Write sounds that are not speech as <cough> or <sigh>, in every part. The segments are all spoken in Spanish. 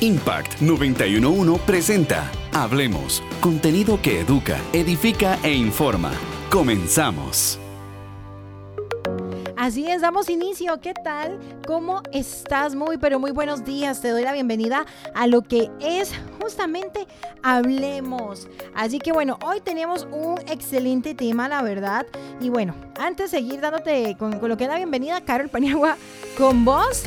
Impact 911 presenta Hablemos, contenido que educa, edifica e informa. Comenzamos. Así es, damos inicio. ¿Qué tal? ¿Cómo estás? Muy, pero muy buenos días. Te doy la bienvenida a lo que es justamente Hablemos. Así que bueno, hoy tenemos un excelente tema, la verdad. Y bueno, antes de seguir dándote con, con lo que es la bienvenida, Carol Paniagua, con vos,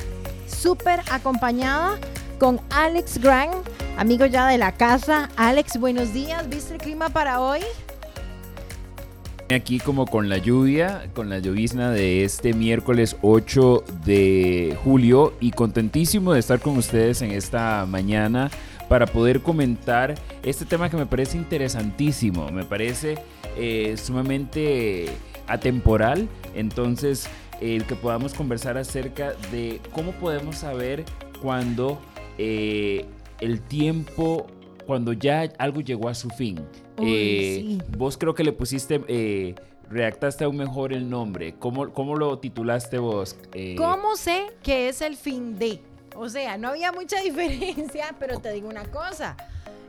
súper acompañada con Alex Grant, amigo ya de la casa. Alex, buenos días. ¿Viste el clima para hoy? Aquí como con la lluvia, con la llovizna de este miércoles 8 de julio y contentísimo de estar con ustedes en esta mañana para poder comentar este tema que me parece interesantísimo, me parece eh, sumamente atemporal, entonces el que podamos conversar acerca de cómo podemos saber cuando eh, el tiempo, cuando ya algo llegó a su fin. Eh, vos creo que le pusiste, eh, redactaste aún mejor el nombre. ¿Cómo, cómo lo titulaste vos? ¿Cómo sé que es el fin de? O sea, no había mucha <laughs> diferencia, pero te digo una cosa.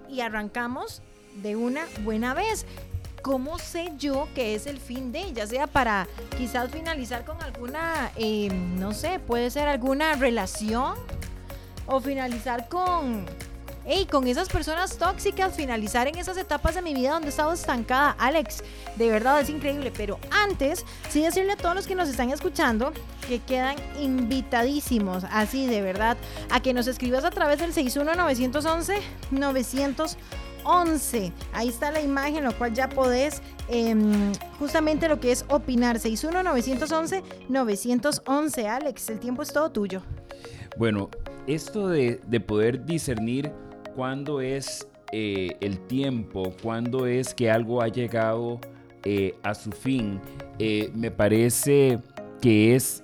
Y arrancamos de una buena vez. ¿Cómo sé yo que es el fin de? Ya sea para quizás finalizar con alguna, no sé, puede ser alguna relación o finalizar con, hey, con esas personas tóxicas, finalizar en esas etapas de mi vida donde he estado estancada. Alex, de verdad es increíble, pero antes, sí decirle a todos los que nos están escuchando que quedan invitadísimos, así de verdad, a que nos escribas a través del 61911-911. Ahí está la imagen, lo cual ya podés em, justamente lo que es opinar. 61911-911. Alex, el tiempo es todo tuyo. Bueno, esto de, poder discernir cuándo es eh, el tiempo, cuándo es que algo ha llegado eh, a su fin, eh, me parece que es,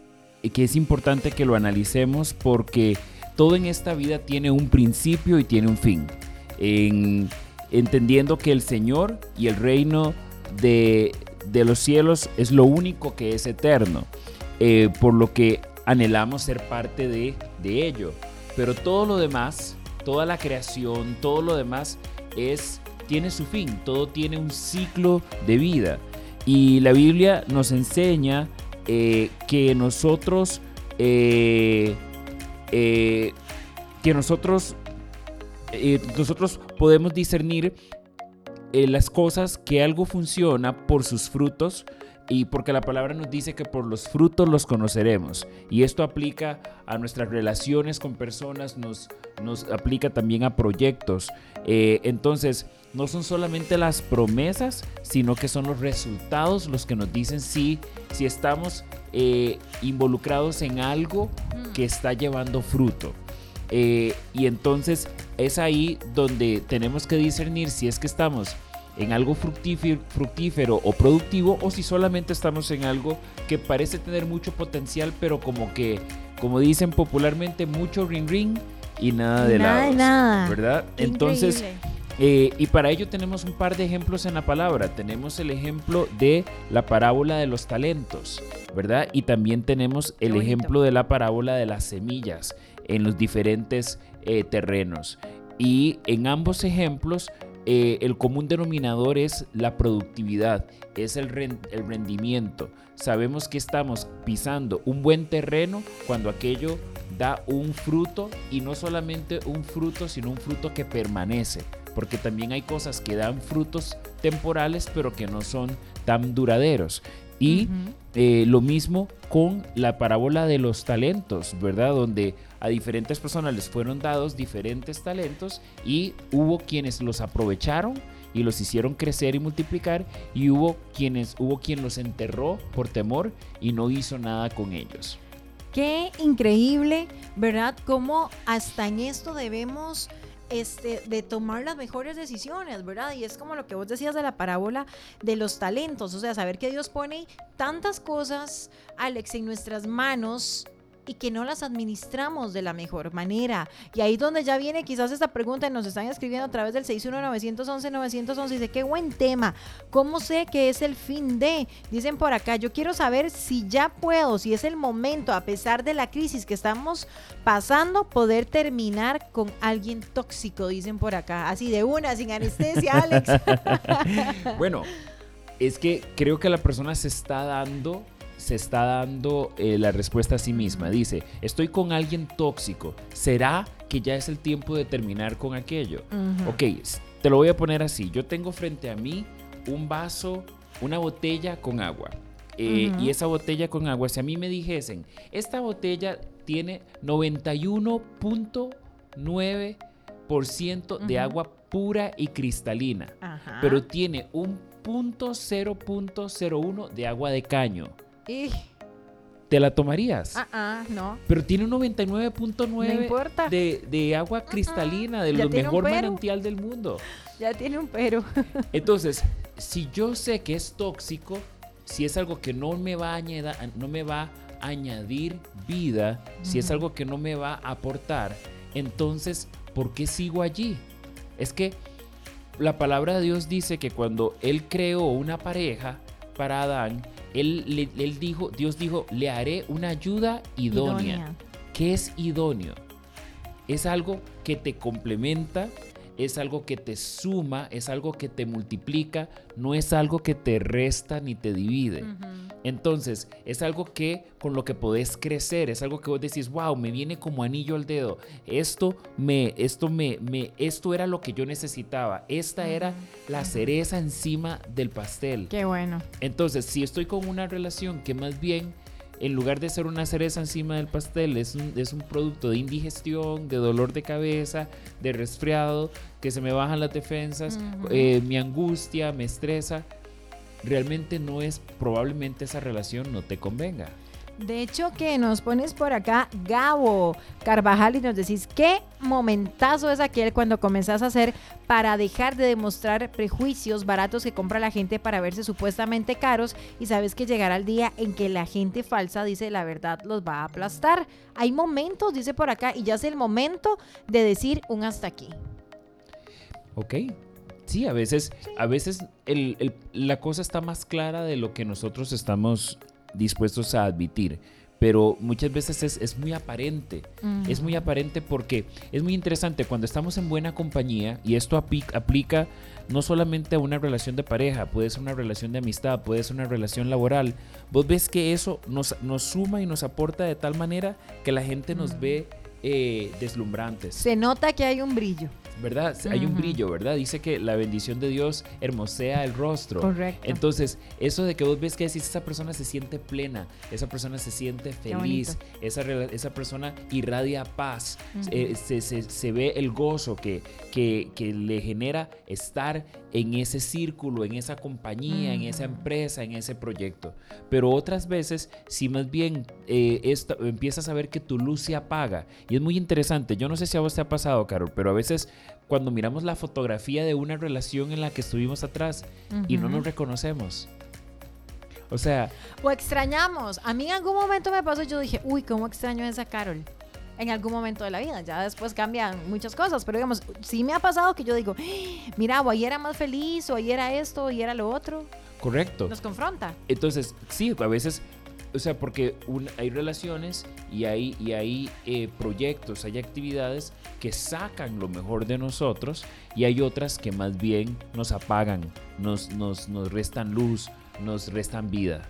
que es importante que lo analicemos porque todo en esta vida tiene un principio y tiene un fin. Entendiendo que el Señor y el reino de, los cielos es lo único que es eterno, por lo que anhelamos ser parte de, de ello. Pero todo lo demás, toda la creación, todo lo demás es tiene su fin, todo tiene un ciclo de vida. Y la Biblia nos enseña eh, que nosotros, eh, eh, que nosotros, nosotros podemos discernir las cosas, que algo funciona por sus frutos, y porque la palabra nos dice que por los frutos los conoceremos. Y esto aplica a nuestras relaciones con personas, nos, nos aplica también a proyectos. Eh, entonces, no son solamente las promesas, sino que son los resultados los que nos dicen si, si estamos eh, involucrados en algo que está llevando fruto. Eh, y entonces es ahí donde tenemos que discernir si es que estamos en algo fructífero, o productivo o si solamente estamos en algo que parece tener mucho potencial pero como que, como dicen popularmente, mucho ring ring y nada de nada. nada. ¿Verdad? Entonces... Eh, y para ello tenemos un par de ejemplos en la palabra. Tenemos el ejemplo de la parábola de los talentos, ¿verdad? Y también tenemos el ejemplo de la parábola de las semillas en los diferentes eh, terrenos. Y en ambos ejemplos eh, el común denominador es la productividad, es el, el rendimiento. Sabemos que estamos pisando un buen terreno cuando aquello da un fruto y no solamente un fruto, sino un fruto que permanece, porque también hay cosas que dan frutos temporales pero que no son tan duraderos. Y eh, lo mismo con la parábola de los talentos, ¿verdad? Donde a diferentes personas les fueron dados diferentes talentos y hubo quienes los aprovecharon y los hicieron crecer y multiplicar y hubo quienes hubo quien los enterró por temor y no hizo nada con ellos. Qué increíble, ¿verdad? Cómo hasta en esto debemos este, de tomar las mejores decisiones, ¿verdad? Y es como lo que vos decías de la parábola de los talentos, o sea, saber que Dios pone tantas cosas, Alex, en nuestras manos y que no las administramos de la mejor manera. Y ahí donde ya viene quizás esta pregunta y nos están escribiendo a través del 61911-911. Dice, qué buen tema. ¿Cómo sé que es el fin de? Dicen por acá, yo quiero saber si ya puedo, si es el momento, a pesar de la crisis que estamos pasando, poder terminar con alguien tóxico, dicen por acá. Así de una, sin anestesia, Alex. <laughs> bueno, es que creo que la persona se está dando se está dando eh, la respuesta a sí misma. Dice, estoy con alguien tóxico. ¿Será que ya es el tiempo de terminar con aquello? Ok, te lo voy a poner así. Yo tengo frente a mí un vaso, una botella con agua. Eh, y esa botella con agua, si a mí me dijesen, esta botella tiene 91.9% de agua pura y cristalina, pero tiene un punto 0.01 de agua de caño. ¿Te la tomarías? Ah, ah, no. Pero tiene un 99.9 de, de, agua cristalina, del mejor manantial del mundo. Ya tiene un pero. <laughs> Entonces, si yo sé que es tóxico, si es algo que no me va a añadir, no me va a añadir vida, si es algo que no me va a aportar, entonces, ¿por qué sigo allí? Es que la palabra de Dios dice que cuando Él creó una pareja para Adán, él, él dijo, Dios dijo, le haré una ayuda idónea. ¿Qué es idóneo? Es algo que te complementa, es algo que te suma, es algo que te multiplica, no es algo que te resta ni te divide. Entonces, es algo que con lo que podés crecer, es algo que vos decís, wow, me viene como anillo al dedo. Esto me, esto me, me, esto era lo que yo necesitaba. Esta era la cereza encima del pastel. Qué bueno. Entonces, si estoy con una relación que más bien en lugar de ser una cereza encima del pastel, es un, es un producto de indigestión, de dolor de cabeza, de resfriado, que se me bajan las defensas, eh, mi angustia, me estresa, realmente no es, probablemente esa relación no te convenga. De hecho, que nos pones por acá, Gabo Carvajal, y nos decís, ¿qué momentazo es aquel cuando comenzás a hacer para dejar de demostrar prejuicios baratos que compra la gente para verse supuestamente caros y sabes que llegará el día en que la gente falsa dice la verdad los va a aplastar? Hay momentos, dice por acá, y ya es el momento de decir un hasta aquí. Ok, Sí, a veces, a veces la cosa está más clara de lo que nosotros estamos dispuestos a admitir. Pero muchas veces es, muy aparente. Es muy aparente porque es muy interesante cuando estamos en buena compañía y esto aplica no solamente a una relación de pareja, puede ser una relación de amistad, puede ser una relación laboral. Vos ves que eso nos, nos suma y nos aporta de tal manera que la gente nos ve eh, deslumbrantes. Se nota que hay un brillo. ¿Verdad? Hay un brillo, ¿verdad? Dice que la bendición de Dios hermosea el rostro. Correcto. Entonces, eso de que vos ves que decís, esa persona se siente plena, esa persona se siente feliz, esa, esa persona irradia paz, eh, se, se, ve el gozo que, que, que, le genera estar en ese círculo, en esa compañía, en esa empresa, en ese proyecto. Pero otras veces, si más bien eh, empiezas a ver que tu luz se apaga, y es muy interesante, yo no sé si a vos te ha pasado, Carol, pero a veces cuando miramos la fotografía de una relación en la que estuvimos atrás y no nos reconocemos. O sea... O extrañamos. A mí en algún momento me pasó, yo dije, uy, ¿cómo extraño a esa Carol? En algún momento de la vida. Ya después cambian muchas cosas. Pero digamos, sí me ha pasado que yo digo, mira, o ahí era más feliz, o ahí era esto, y era lo otro. Correcto. Nos confronta. Entonces, sí, a veces o sea, porque hay relaciones y hay, y hay eh, proyectos, hay actividades que sacan lo mejor de nosotros y hay otras que más bien nos apagan, nos, nos, nos restan luz, nos restan vida.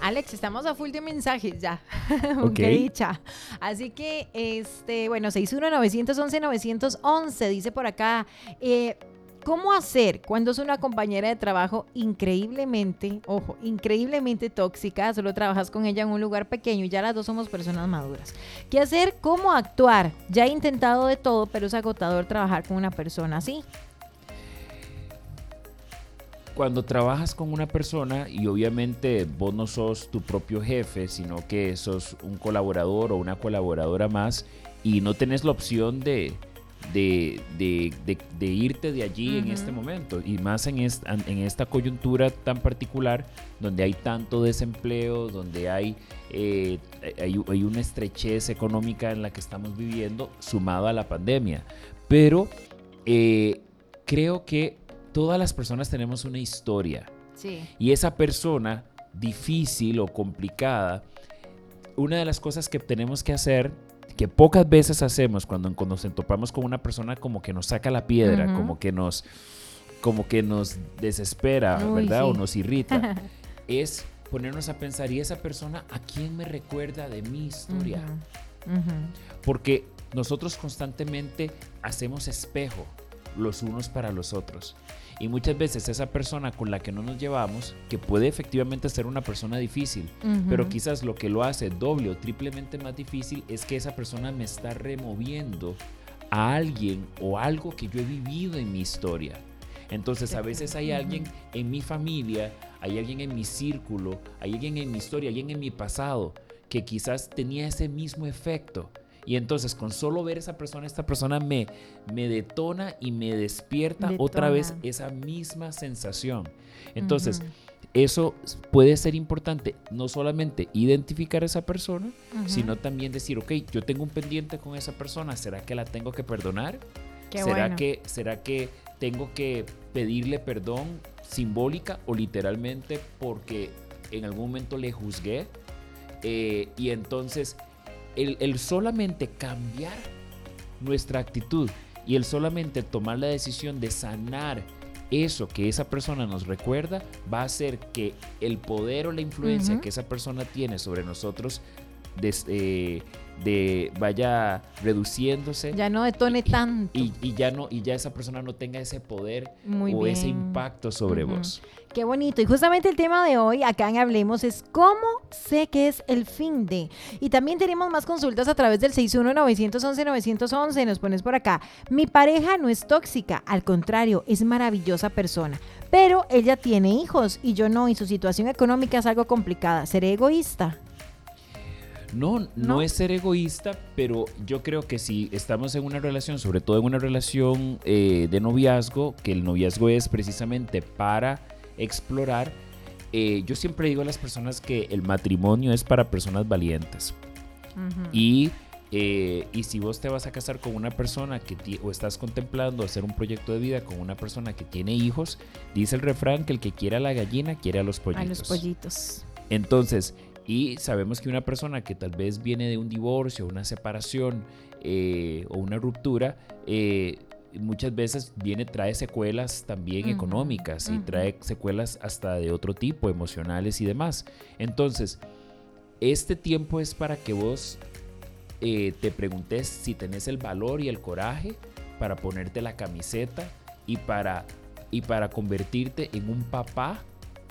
Alex, estamos a full de mensajes ya. <laughs> Ok. dicha. Así que, este, bueno, 61911-911 dice por acá. Eh, ¿Cómo hacer cuando es una compañera de trabajo increíblemente, ojo, increíblemente tóxica? Solo trabajas con ella en un lugar pequeño y ya las dos somos personas maduras. ¿Qué hacer? ¿Cómo actuar? Ya he intentado de todo, pero es agotador trabajar con una persona así. Cuando trabajas con una persona y obviamente vos no sos tu propio jefe, sino que sos un colaborador o una colaboradora más y no tenés la opción de, de, de, irte de allí en este momento y más en esta, en esta coyuntura tan particular donde hay tanto desempleo, donde hay eh, hay, hay una estrechez económica en la que estamos viviendo sumado a la pandemia. Pero eh, creo que todas las personas tenemos una historia. Sí. Y esa persona difícil o complicada, una de las cosas que tenemos que hacer, que pocas veces hacemos cuando, cuando nos topamos con una persona como que nos saca la piedra, Ujú. como que nos como que nos desespera, Uy, ¿verdad? O sí. nos irrita, <laughs> es ponernos a pensar, ¿y esa persona a quién me recuerda de mi historia? Ujú, ujú. Porque nosotros constantemente hacemos espejo los unos para los otros. Y muchas veces esa persona con la que no nos llevamos, que puede efectivamente ser una persona difícil, pero quizás lo que lo hace doble o triplemente más difícil es que esa persona me está removiendo a alguien o algo que yo he vivido en mi historia. Entonces a veces hay alguien en mi familia, hay alguien en mi círculo, hay alguien en mi historia, alguien en mi pasado que quizás tenía ese mismo efecto. Y entonces con solo ver esa persona, esta persona me, me detona y me despierta otra vez esa misma sensación. Entonces, eso puede ser importante, no solamente identificar a esa persona, sino también decir, ok, yo tengo un pendiente con esa persona, ¿será que la tengo que perdonar? Qué ¿Será, bueno. que, ¿Será que tengo que pedirle perdón simbólica o literalmente porque en algún momento le juzgué? Eh, y entonces, el, el solamente cambiar nuestra actitud y el solamente tomar la decisión de sanar eso que esa persona nos recuerda va a hacer que el poder o la influencia que esa persona tiene sobre nosotros des- eh, de, vaya reduciéndose Ya no detone tanto. y, y ya no y ya esa persona no tenga ese poder Muy o ese impacto sobre vos. Qué bonito. Y justamente el tema de hoy acá en Hablemos es cómo sé que es el fin de. Y también tenemos más consultas a través del 61-911-911. Nos pones por acá. Mi pareja no es tóxica, al contrario, es maravillosa persona. Pero ella tiene hijos y yo no, y su situación económica es algo complicada. ¿Seré egoísta? No, no, ¿No? es ser egoísta, pero yo creo que si estamos en una relación, sobre todo en una relación eh, de noviazgo, que el noviazgo es precisamente para explorar, eh, yo siempre digo a las personas que el matrimonio es para personas valientes. Y, eh, y si vos te vas a casar con una persona que o estás contemplando hacer un proyecto de vida con una persona que tiene hijos, dice el refrán que el que quiere a la gallina quiere a los A pollitos. los pollitos. Entonces, y sabemos que una persona que tal vez viene de un divorcio, una separación eh, o una ruptura, eh, muchas veces viene, trae secuelas también económicas y trae secuelas hasta de otro tipo, emocionales y demás. Entonces, este tiempo es para que vos eh, te preguntes si tenés el valor y el coraje para ponerte la camiseta y para, y para convertirte en un papá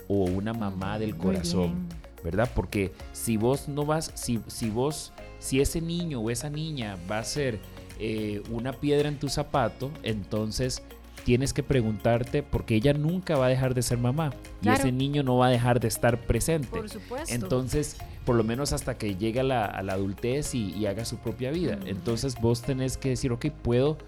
o una mamá del Muy corazón. ¿Verdad? Porque si vos no vas, si, si vos, si ese niño o esa niña va a ser eh, una piedra en tu zapato, entonces tienes que preguntarte porque ella nunca va a dejar de ser mamá y ese niño no va a dejar de estar presente. Por supuesto. Entonces, por lo menos hasta que llegue a la, a la adultez y, y haga su propia vida. Ujú. Entonces vos tenés que decir, ok, puedo,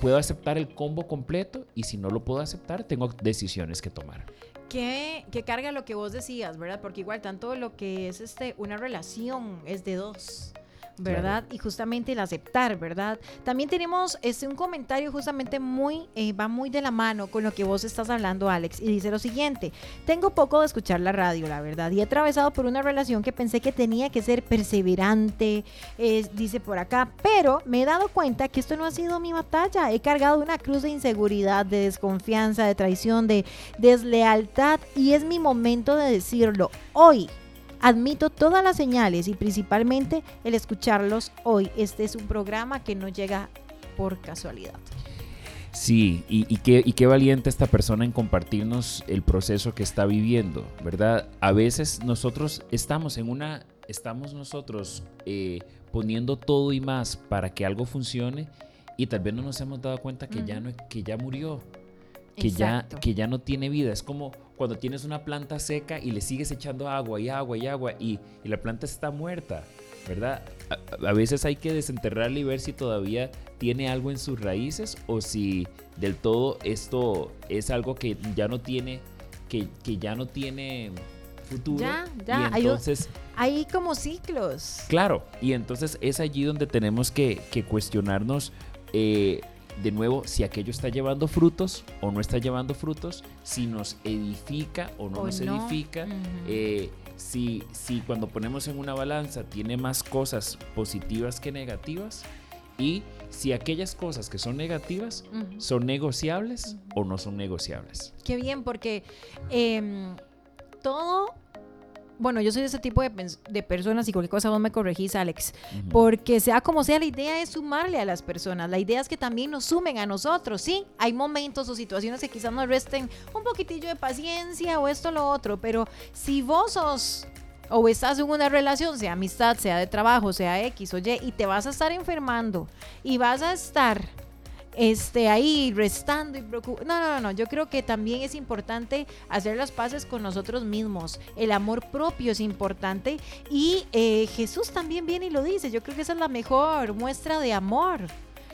puedo aceptar el combo completo y si no lo puedo aceptar, tengo decisiones que tomar. Que, carga lo que vos decías, ¿verdad? Porque igual tanto lo que es este una relación es de dos. ¿Verdad? Y justamente el aceptar, ¿verdad? También tenemos este, un comentario justamente muy, eh, va muy de la mano con lo que vos estás hablando, Alex, y dice lo siguiente, tengo poco de escuchar la radio, la verdad, y he atravesado por una relación que pensé que tenía que ser perseverante, eh, dice por acá, pero me he dado cuenta que esto no ha sido mi batalla, he cargado una cruz de inseguridad, de desconfianza, de traición, de deslealtad y es mi momento de decirlo hoy. Admito todas las señales y principalmente el escucharlos hoy. Este es un programa que no llega por casualidad. Sí, y, y qué, y qué valiente esta persona en compartirnos el proceso que está viviendo, ¿verdad? A veces nosotros estamos en una, estamos nosotros eh, poniendo todo y más para que algo funcione y tal vez no nos hemos dado cuenta que, ya, no, que ya murió, que ya, que ya no tiene vida. Es como cuando tienes una planta seca y le sigues echando agua y agua y agua y, y la planta está muerta, ¿verdad? A, a veces hay que desenterrarla y ver si todavía tiene algo en sus raíces o si del todo esto es algo que ya no tiene, que, que ya no tiene futuro. Ya, ya, Y hay un- entonces, Hay como ciclos. claro, y entonces es allí donde tenemos que, que cuestionarnos eh, de nuevo si aquello está llevando frutos o no está llevando frutos, si nos edifica o no O nos no. edifica. Eh, si, si cuando ponemos en una balanza tiene más cosas positivas que negativas y si aquellas cosas que son negativas son negociables o no son negociables. Qué bien, porque em, todo. Bueno, yo soy de ese tipo de, de personas y cualquier cosa vos me corregís, Alex. Porque sea como sea, la idea es sumarle a las personas. La idea es que también nos sumen a nosotros, ¿sí? Hay momentos o situaciones que quizás nos resten un poquitillo de paciencia o esto o lo otro, pero si vos sos o estás en una relación, sea amistad, sea de trabajo, sea X o Y, y te vas a estar enfermando y vas a estar este, ahí restando y preocup- No, no, no. Yo creo que también es importante hacer las paces con nosotros mismos. El amor propio es importante. Y eh, Jesús también viene y lo dice. Yo creo que esa es la mejor muestra de amor,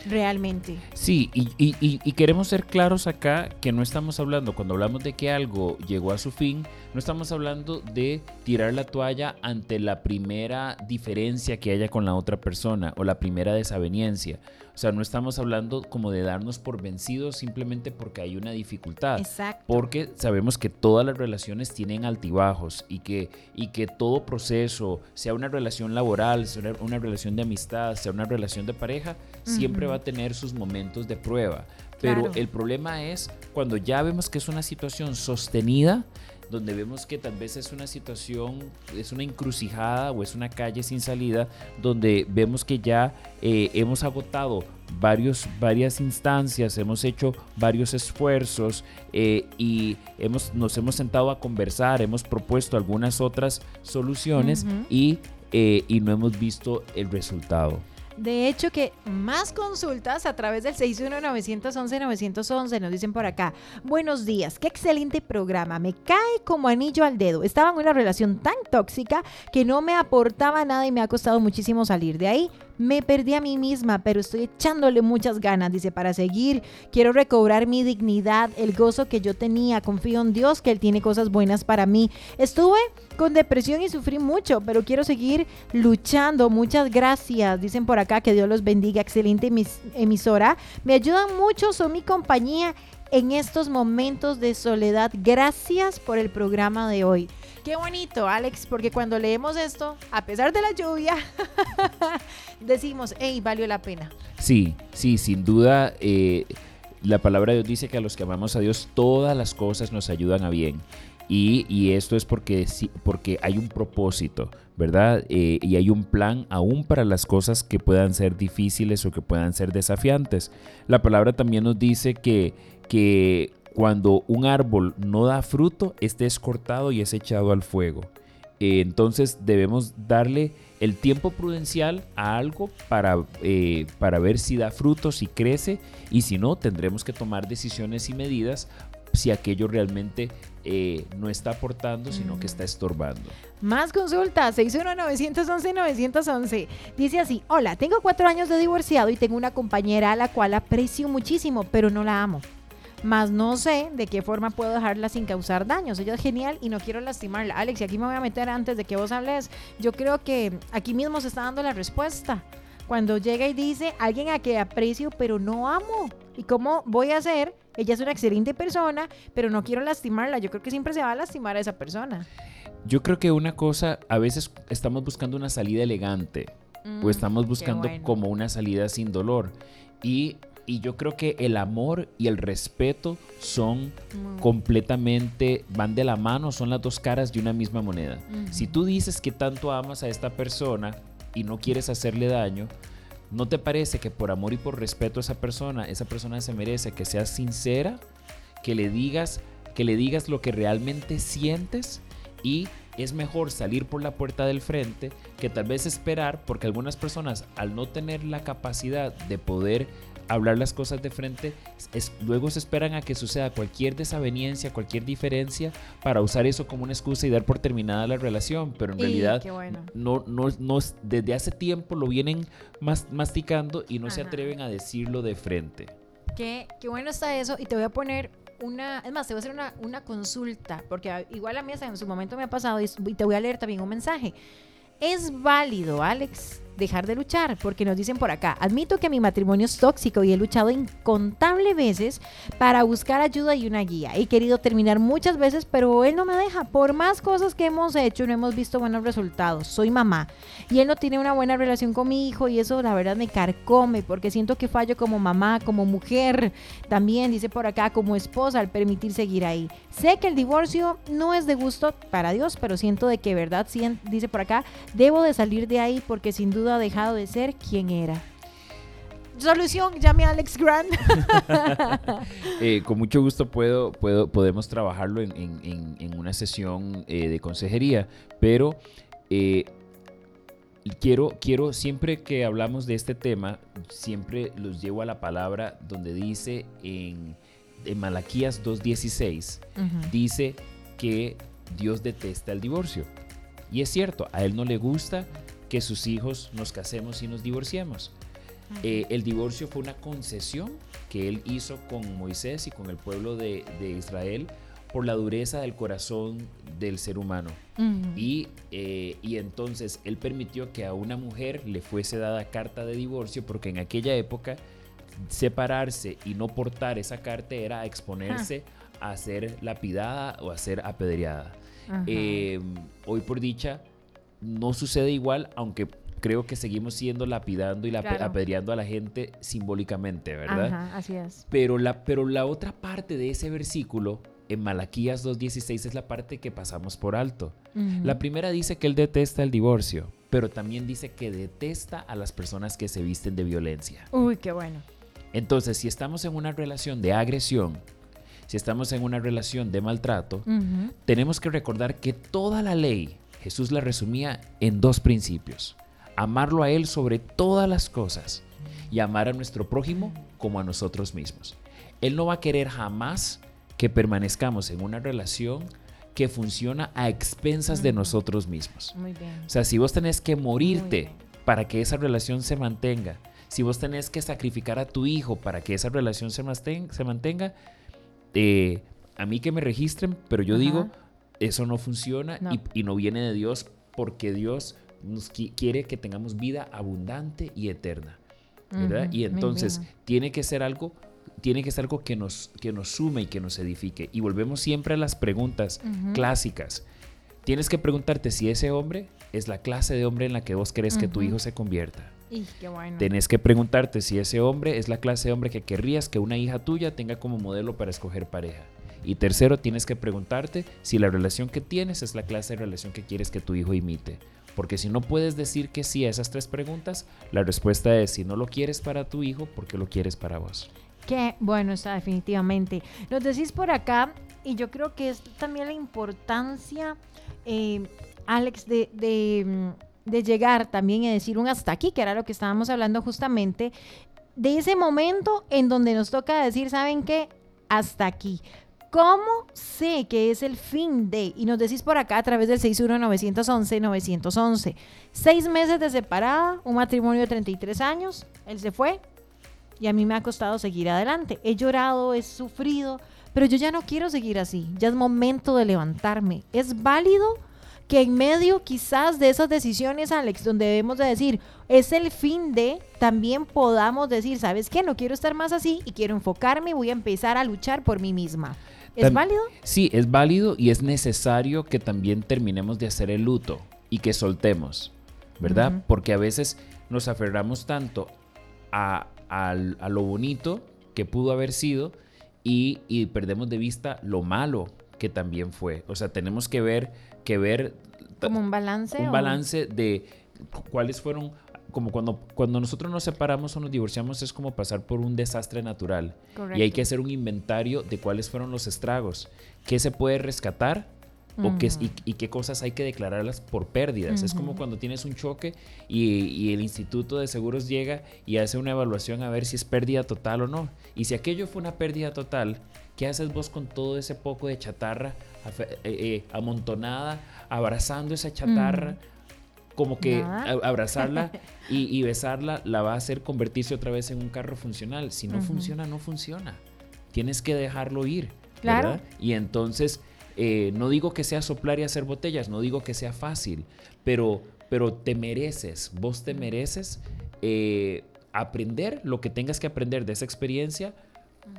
realmente. Sí, y, y- y- y queremos ser claros acá que no estamos hablando, cuando hablamos de que algo llegó a su fin, no estamos hablando de tirar la toalla ante la primera diferencia que haya con la otra persona o la primera desaveniencia. O sea, no estamos hablando como de darnos por vencidos simplemente porque hay una dificultad. Exacto. Porque sabemos que todas las relaciones tienen altibajos y que, y que todo proceso, sea una relación laboral, sea una, una relación de amistad, sea una relación de pareja, siempre va a tener sus momentos de prueba. Pero Claro. el problema es cuando ya vemos que es una situación sostenida, donde vemos que tal vez es una situación, es una encrucijada o es una calle sin salida, donde vemos que ya eh, hemos agotado varios, varias instancias, hemos hecho varios esfuerzos eh, y hemos, nos hemos sentado a conversar, hemos propuesto algunas otras soluciones y, eh, y no hemos visto el resultado. De hecho, que más consultas a través del 61911-911 nos dicen por acá. Buenos días, qué excelente programa. Me cae como anillo al dedo. Estaba en una relación tan tóxica que no me aportaba nada y me ha costado muchísimo salir de ahí. Me perdí a mí misma, pero estoy echándole muchas ganas, dice, para seguir. Quiero recobrar mi dignidad, el gozo que yo tenía. Confío en Dios que Él tiene cosas buenas para mí. Estuve con depresión y sufrí mucho, pero quiero seguir luchando. Muchas gracias. Dicen por acá que Dios los bendiga. Excelente emis- emisora. Me ayudan mucho, son mi compañía en estos momentos de soledad. Gracias por el programa de hoy. Qué bonito, Alex, porque cuando leemos esto, a pesar de la lluvia, <laughs> decimos, hey, valió la pena. Sí, sí, sin duda. eh, la palabra de Dios dice que a los que amamos a Dios todas las cosas nos ayudan a bien. Y, y esto es porque, porque hay un propósito, ¿verdad? Eh, y hay un plan aún para las cosas que puedan ser difíciles o que puedan ser desafiantes. La palabra también nos dice que, que cuando un árbol no da fruto, este es cortado y es echado al fuego. Eh, entonces debemos darle el tiempo prudencial a algo para, eh, para ver si da frutos, si crece y si no, tendremos que tomar decisiones y medidas si aquello realmente eh, no está aportando, sino que está estorbando. Más consultas, 619-911-911. Dice así, hola, tengo cuatro años de divorciado y tengo una compañera a la cual aprecio muchísimo, pero no la amo. Más no sé de qué forma puedo dejarla sin causar daños. Ella es genial y no quiero lastimarla. Alex, y aquí me voy a meter antes de que vos hables. Yo creo que aquí mismo se está dando la respuesta. Cuando llega y dice, alguien a que aprecio, pero no amo. ¿Y cómo voy a hacer? Ella es una excelente persona, pero no quiero lastimarla. Yo creo que siempre se va a lastimar a esa persona. Yo creo que una cosa, a veces estamos buscando una salida elegante o Mm, estamos buscando bueno. como una salida sin dolor. Y, y yo creo que el amor y el respeto son Mm. completamente, van de la mano, son las dos caras de una misma moneda. Si tú dices que tanto amas a esta persona y no quieres hacerle daño, ¿no te parece que por amor y por respeto a esa persona, esa persona se merece que seas sincera, que le digas, que le digas lo que realmente sientes y es mejor salir por la puerta del frente que tal vez esperar, porque algunas personas al no tener la capacidad de poder hablar las cosas de frente, es- luego se esperan a que suceda cualquier desaveniencia, cualquier diferencia para usar eso como una excusa y dar por terminada la relación, pero en Y realidad bueno. no, no, no, desde hace tiempo lo vienen mas- masticando y no se Ajá. atreven a decirlo de frente. Qué, qué bueno está eso. Y te voy a poner una, es más, te voy a hacer una, una consulta, porque igual a mí en su momento me ha pasado y te voy a leer también un mensaje. ¿Es válido, Alex, dejar de luchar, porque nos dicen por acá, admito que mi matrimonio es tóxico y he luchado incontable veces para buscar ayuda y una guía. He querido terminar muchas veces, pero él no me deja. Por más cosas que hemos hecho, no hemos visto buenos resultados. Soy mamá y él no tiene una buena relación con mi hijo y eso la verdad me carcome porque siento que fallo como mamá, como mujer, también dice por acá como esposa al permitir seguir ahí. Sé que el divorcio no es de gusto para Dios, pero siento de que verdad, dice por acá, debo de salir de ahí porque sin duda ha dejado de ser quien era. Solución, llame a Alex Grant. <laughs> Eh, con mucho gusto puedo, puedo, podemos trabajarlo en, una sesión eh, de consejería, pero eh, quiero, quiero, siempre que hablamos de este tema, siempre los llevo a la palabra donde dice en, en Malaquías 2.16, dice que Dios detesta el divorcio. Y es cierto, a Él no le gusta que sus hijos nos casemos y nos divorciemos. Eh, el divorcio fue una concesión que él hizo con Moisés y con el pueblo de, Israel por la dureza del corazón del ser humano. y, eh, y, entonces él permitió que a una mujer le fuese dada carta de divorcio porque en aquella época separarse y no portar esa carta era exponerse a ser lapidada o a ser apedreada. Eh, hoy por dicha, no sucede igual, aunque creo que seguimos siendo lapidando y apedreando a la gente simbólicamente, ¿verdad? Ajá, así es. Pero la, pero la otra parte de ese versículo, en Malaquías 2.16, es la parte que pasamos por alto. La primera dice que él detesta el divorcio, pero también dice que detesta a las personas que se visten de violencia. Uy, qué bueno. Entonces, si estamos en una relación de agresión, si estamos en una relación de maltrato, tenemos que recordar que toda la ley, Jesús la resumía en dos principios. Amarlo a Él sobre todas las cosas y amar a nuestro prójimo como a nosotros mismos. Él no va a querer jamás que permanezcamos en una relación que funciona a expensas de nosotros mismos. Muy bien. O sea, si vos tenés que morirte para que esa relación se mantenga, si vos tenés que sacrificar a tu hijo para que esa relación se mantenga, eh, a mí que me registren, pero yo digo, eso no funciona Y, no viene de Dios porque Dios nos quiere que tengamos vida abundante y eterna. ¿verdad? y entonces tiene que ser algo tiene que ser algo que nos, que nos sume y que nos edifique. Y volvemos siempre a las preguntas clásicas. Tienes que preguntarte si ese hombre es la clase de hombre en la que vos querés que tu hijo se convierta. Y qué bueno. Tenés que preguntarte si ese hombre es la clase de hombre que querrías que una hija tuya tenga como modelo para escoger pareja. Y tercero, tienes que preguntarte si la relación que tienes es la clase de relación que quieres que tu hijo imite. Porque si no puedes decir que sí a esas tres preguntas, la respuesta es si no lo quieres para tu hijo, porque lo quieres para vos. Qué bueno está definitivamente. Nos decís por acá, y yo creo que es también la importancia, eh, Alex, mm, de llegar también y decir un hasta aquí, que era lo que estábamos hablando justamente, de ese momento en donde nos toca decir, ¿saben qué? Hasta aquí. ¿Cómo sé que es el fin de? Y nos decís por acá a través del 61911-911. Seis meses de separada, un matrimonio de 33 años, él se fue y a mí me ha costado seguir adelante. He llorado, he sufrido, pero yo ya no quiero seguir así. Ya es momento de levantarme. Es válido que en medio quizás de esas decisiones, Alex, donde debemos de decir, es el fin de, también podamos decir, ¿sabes qué? No quiero estar más así y quiero enfocarme y voy a empezar a luchar por mí misma. ¿Es válido? Sí, es válido y es necesario que también terminemos de hacer el luto y que soltemos, ¿verdad? Porque a veces nos aferramos tanto a, lo bonito que pudo haber sido y, perdemos de vista lo malo que también fue. O sea, tenemos que ver, que ver como un balance. Un balance de cuáles fueron como cuando, cuando nosotros nos separamos o nos divorciamos es como pasar por un desastre natural. Y hay que hacer un inventario de cuáles fueron los estragos, qué se puede rescatar o qué, y, qué cosas hay que declararlas por pérdidas. Es como cuando tienes un choque y, y, el Instituto de Seguros llega y hace una evaluación a ver si es pérdida total o no. Y si aquello fue una pérdida total, ¿qué haces vos con todo ese poco de chatarra eh, eh, amontonada, abrazando esa chatarra? Como que abrazarla <laughs> y, besarla la va a hacer convertirse otra vez en un carro funcional. Si no funciona, no funciona. Tienes que dejarlo ir. Claro. ¿verdad? Y entonces, eh, no digo que sea soplar y hacer botellas, no digo que sea fácil, pero, pero te mereces, vos te mereces eh, aprender lo que tengas que aprender de esa experiencia,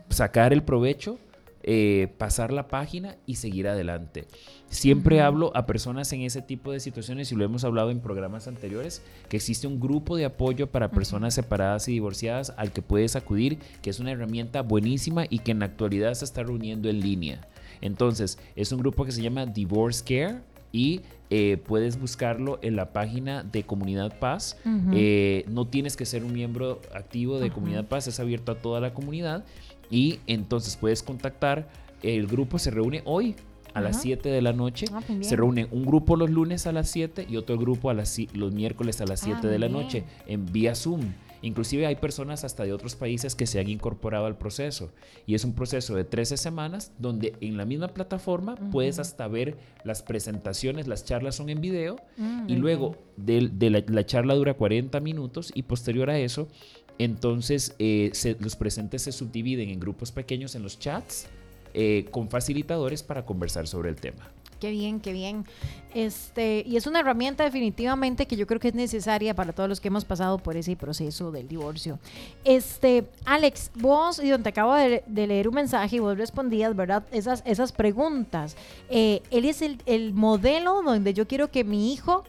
sacar el provecho, eh, pasar la página y seguir adelante. Siempre hablo a personas en ese tipo de situaciones y lo hemos hablado en programas anteriores, que existe un grupo de apoyo para personas separadas y divorciadas al que puedes acudir, que es una herramienta buenísima y que en la actualidad se está reuniendo en línea. Entonces, es un grupo que se llama Divorce Care y eh, puedes buscarlo en la página de Comunidad Paz. Eh, no tienes que ser un miembro activo de. Comunidad Paz, es abierto a toda la comunidad y entonces puedes contactar. El grupo se reúne hoy a las Ajá. 7 de la noche. Ah, bien. Se reúne un grupo los lunes a las 7 y otro grupo a las, los miércoles a las Ah, 7 de muy la bien. noche en vía Zoom. Inclusive hay personas hasta de otros países que se han incorporado al proceso. Y es un proceso de 13 semanas donde en la misma plataforma puedes hasta ver las presentaciones, las charlas son en video Mm, y luego de, de la, la charla dura 40 minutos y posterior a eso, entonces eh, se- los presentes se subdividen en grupos pequeños en los chats eh, con facilitadores para conversar sobre el tema. Qué bien, qué bien. Este, y es una herramienta definitivamente que yo creo que es necesaria para todos los que hemos pasado por ese proceso del divorcio. Este, Alex, vos, y te acabo de, de leer un mensaje y vos respondías, ¿verdad? Esas, esas preguntas. Eh, él es el, el modelo donde yo quiero que mi hijo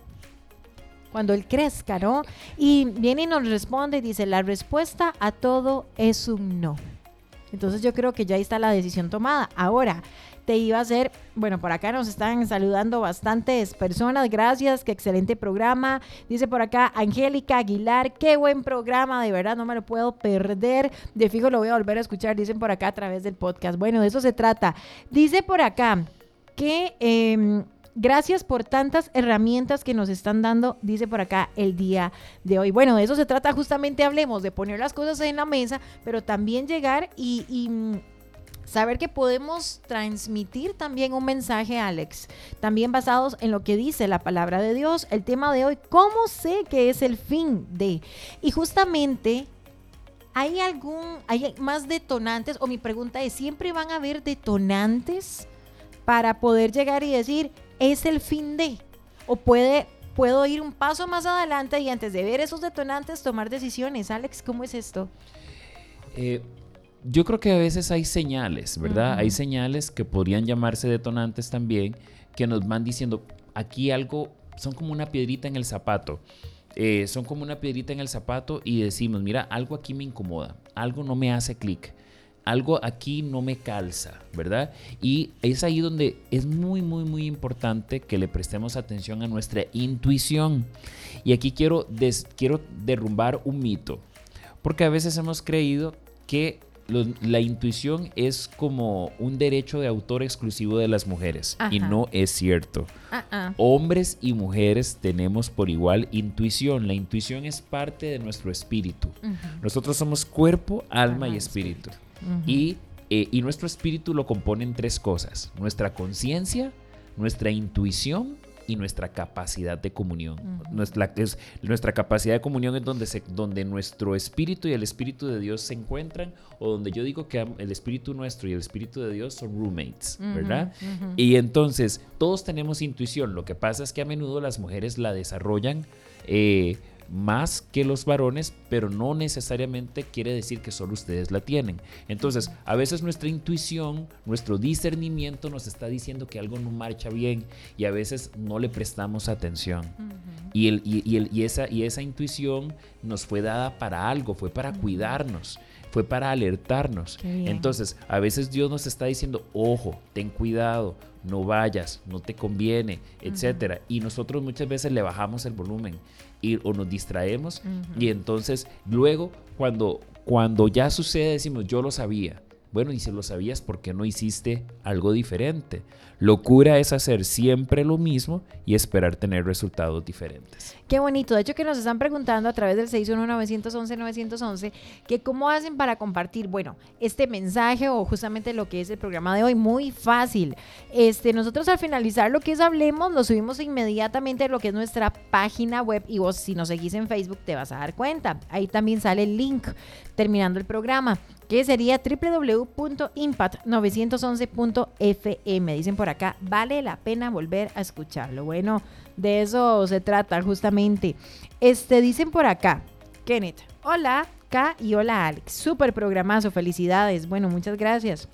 cuando él crezca, ¿no? Y viene y nos responde y dice, la respuesta a todo es un no. Entonces yo creo que ya está la decisión tomada. Ahora, te iba a hacer, bueno, por acá nos están saludando bastantes personas, gracias, qué excelente programa. Dice por acá Angélica Aguilar, qué buen programa, de verdad no me lo puedo perder. De fijo lo voy a volver a escuchar, dicen por acá a través del podcast. Bueno, de eso se trata. Dice por acá que... em, Gracias por tantas herramientas que nos están dando, dice por acá el día de hoy. Bueno, de eso se trata justamente, hablemos de poner las cosas en la mesa, pero también llegar y, y, mm, saber que podemos transmitir también un mensaje, Alex, también basados en lo que dice la palabra de Dios. El tema de hoy, ¿cómo sé que es el fin de? Y justamente... ¿Hay algún, hay más detonantes? O mi pregunta es, ¿siempre van a haber detonantes para poder llegar y decir, es el fin de? ¿O puede, puedo ir un paso más adelante y antes de ver esos detonantes tomar decisiones? Alex, ¿cómo es esto? Eh, yo creo que a veces hay señales, ¿verdad? Hay señales que podrían llamarse detonantes también, que nos van diciendo, aquí algo, son como una piedrita en el zapato. Eh, son como una piedrita en el zapato y decimos, mira, algo aquí me incomoda, algo no me hace clic, algo aquí no me calza, ¿verdad? Y es ahí donde es muy, muy, muy importante que le prestemos atención a nuestra intuición. Y aquí quiero, des- quiero derrumbar un mito, porque a veces hemos creído que la intuición es como un derecho de autor exclusivo de las mujeres, y no es cierto. Ah, ah. Hombres y mujeres tenemos por igual intuición. La intuición es parte de nuestro espíritu. Nosotros somos cuerpo, alma Alma y y espíritu. Y, eh, y nuestro espíritu lo componen tres cosas. Nuestra conciencia, nuestra intuición y nuestra capacidad de comunión. Nuestra, es, nuestra capacidad de comunión es donde, se, donde nuestro espíritu y el espíritu de Dios se encuentran, o donde yo digo que el espíritu nuestro y el espíritu de Dios son roommates, ¿verdad? Y entonces, todos tenemos intuición. Lo que pasa es que a menudo las mujeres la desarrollan eh, más que los varones, pero no necesariamente quiere decir que solo ustedes la tienen. Entonces, a veces nuestra intuición, nuestro discernimiento nos está diciendo que algo no marcha bien y a veces no le prestamos atención. Ujú. Y, el, y, y el- y esa, y esa intuición nos fue dada para algo, fue para cuidarnos, fue para alertarnos. Entonces, a veces Dios nos está diciendo, ojo, ten cuidado, no vayas, no te conviene, etcétera. Y nosotros muchas veces le bajamos el volumen y, o nos distraemos y entonces luego cuando, cuando ya sucede decimos, yo lo sabía. Bueno, y si lo sabías, ¿por qué no hiciste algo diferente? Locura es hacer siempre lo mismo y esperar tener resultados diferentes. Qué bonito. De hecho, que nos están preguntando a través del 619-911-911 que cómo hacen para compartir, bueno, este mensaje o justamente lo que es el programa de hoy. Muy fácil. Este, nosotros al finalizar lo que es Hablemos, lo subimos inmediatamente a lo que es nuestra página web y vos si nos seguís en Facebook te vas a dar cuenta. Ahí también sale el link terminando el programa. que sería www.impact911.fm. Dicen por acá, vale la pena volver a escucharlo. Bueno, de eso se trata justamente. Este, dicen por acá, Kenneth, hola K y hola Alex. Súper programazo, felicidades. Bueno, muchas gracias.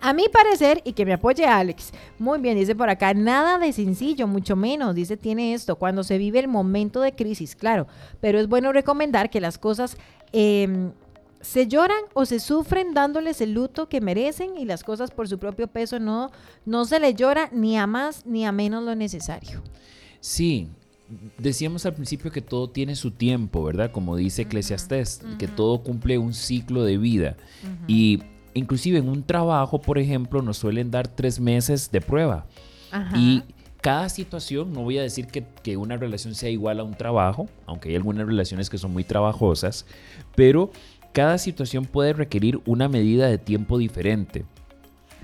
A mi parecer, y que me apoye Alex, muy bien, dice por acá, nada de sencillo, mucho menos, dice, tiene esto, cuando se vive el momento de crisis, claro, pero es bueno recomendar que las cosas em, se lloran o se sufren dándoles el luto que merecen y las cosas por su propio peso no, no se le llora ni a más ni a menos lo necesario. Sí, decíamos al principio que todo tiene su tiempo, ¿verdad? Como dice Eclesiastés, que todo cumple un ciclo de vida. Y inclusive en un trabajo, por ejemplo, nos suelen dar tres meses de prueba. Y cada situación, no voy a decir que, que, una relación sea igual a un trabajo, aunque hay algunas relaciones que son muy trabajosas, pero cada situación puede requerir una medida de tiempo diferente.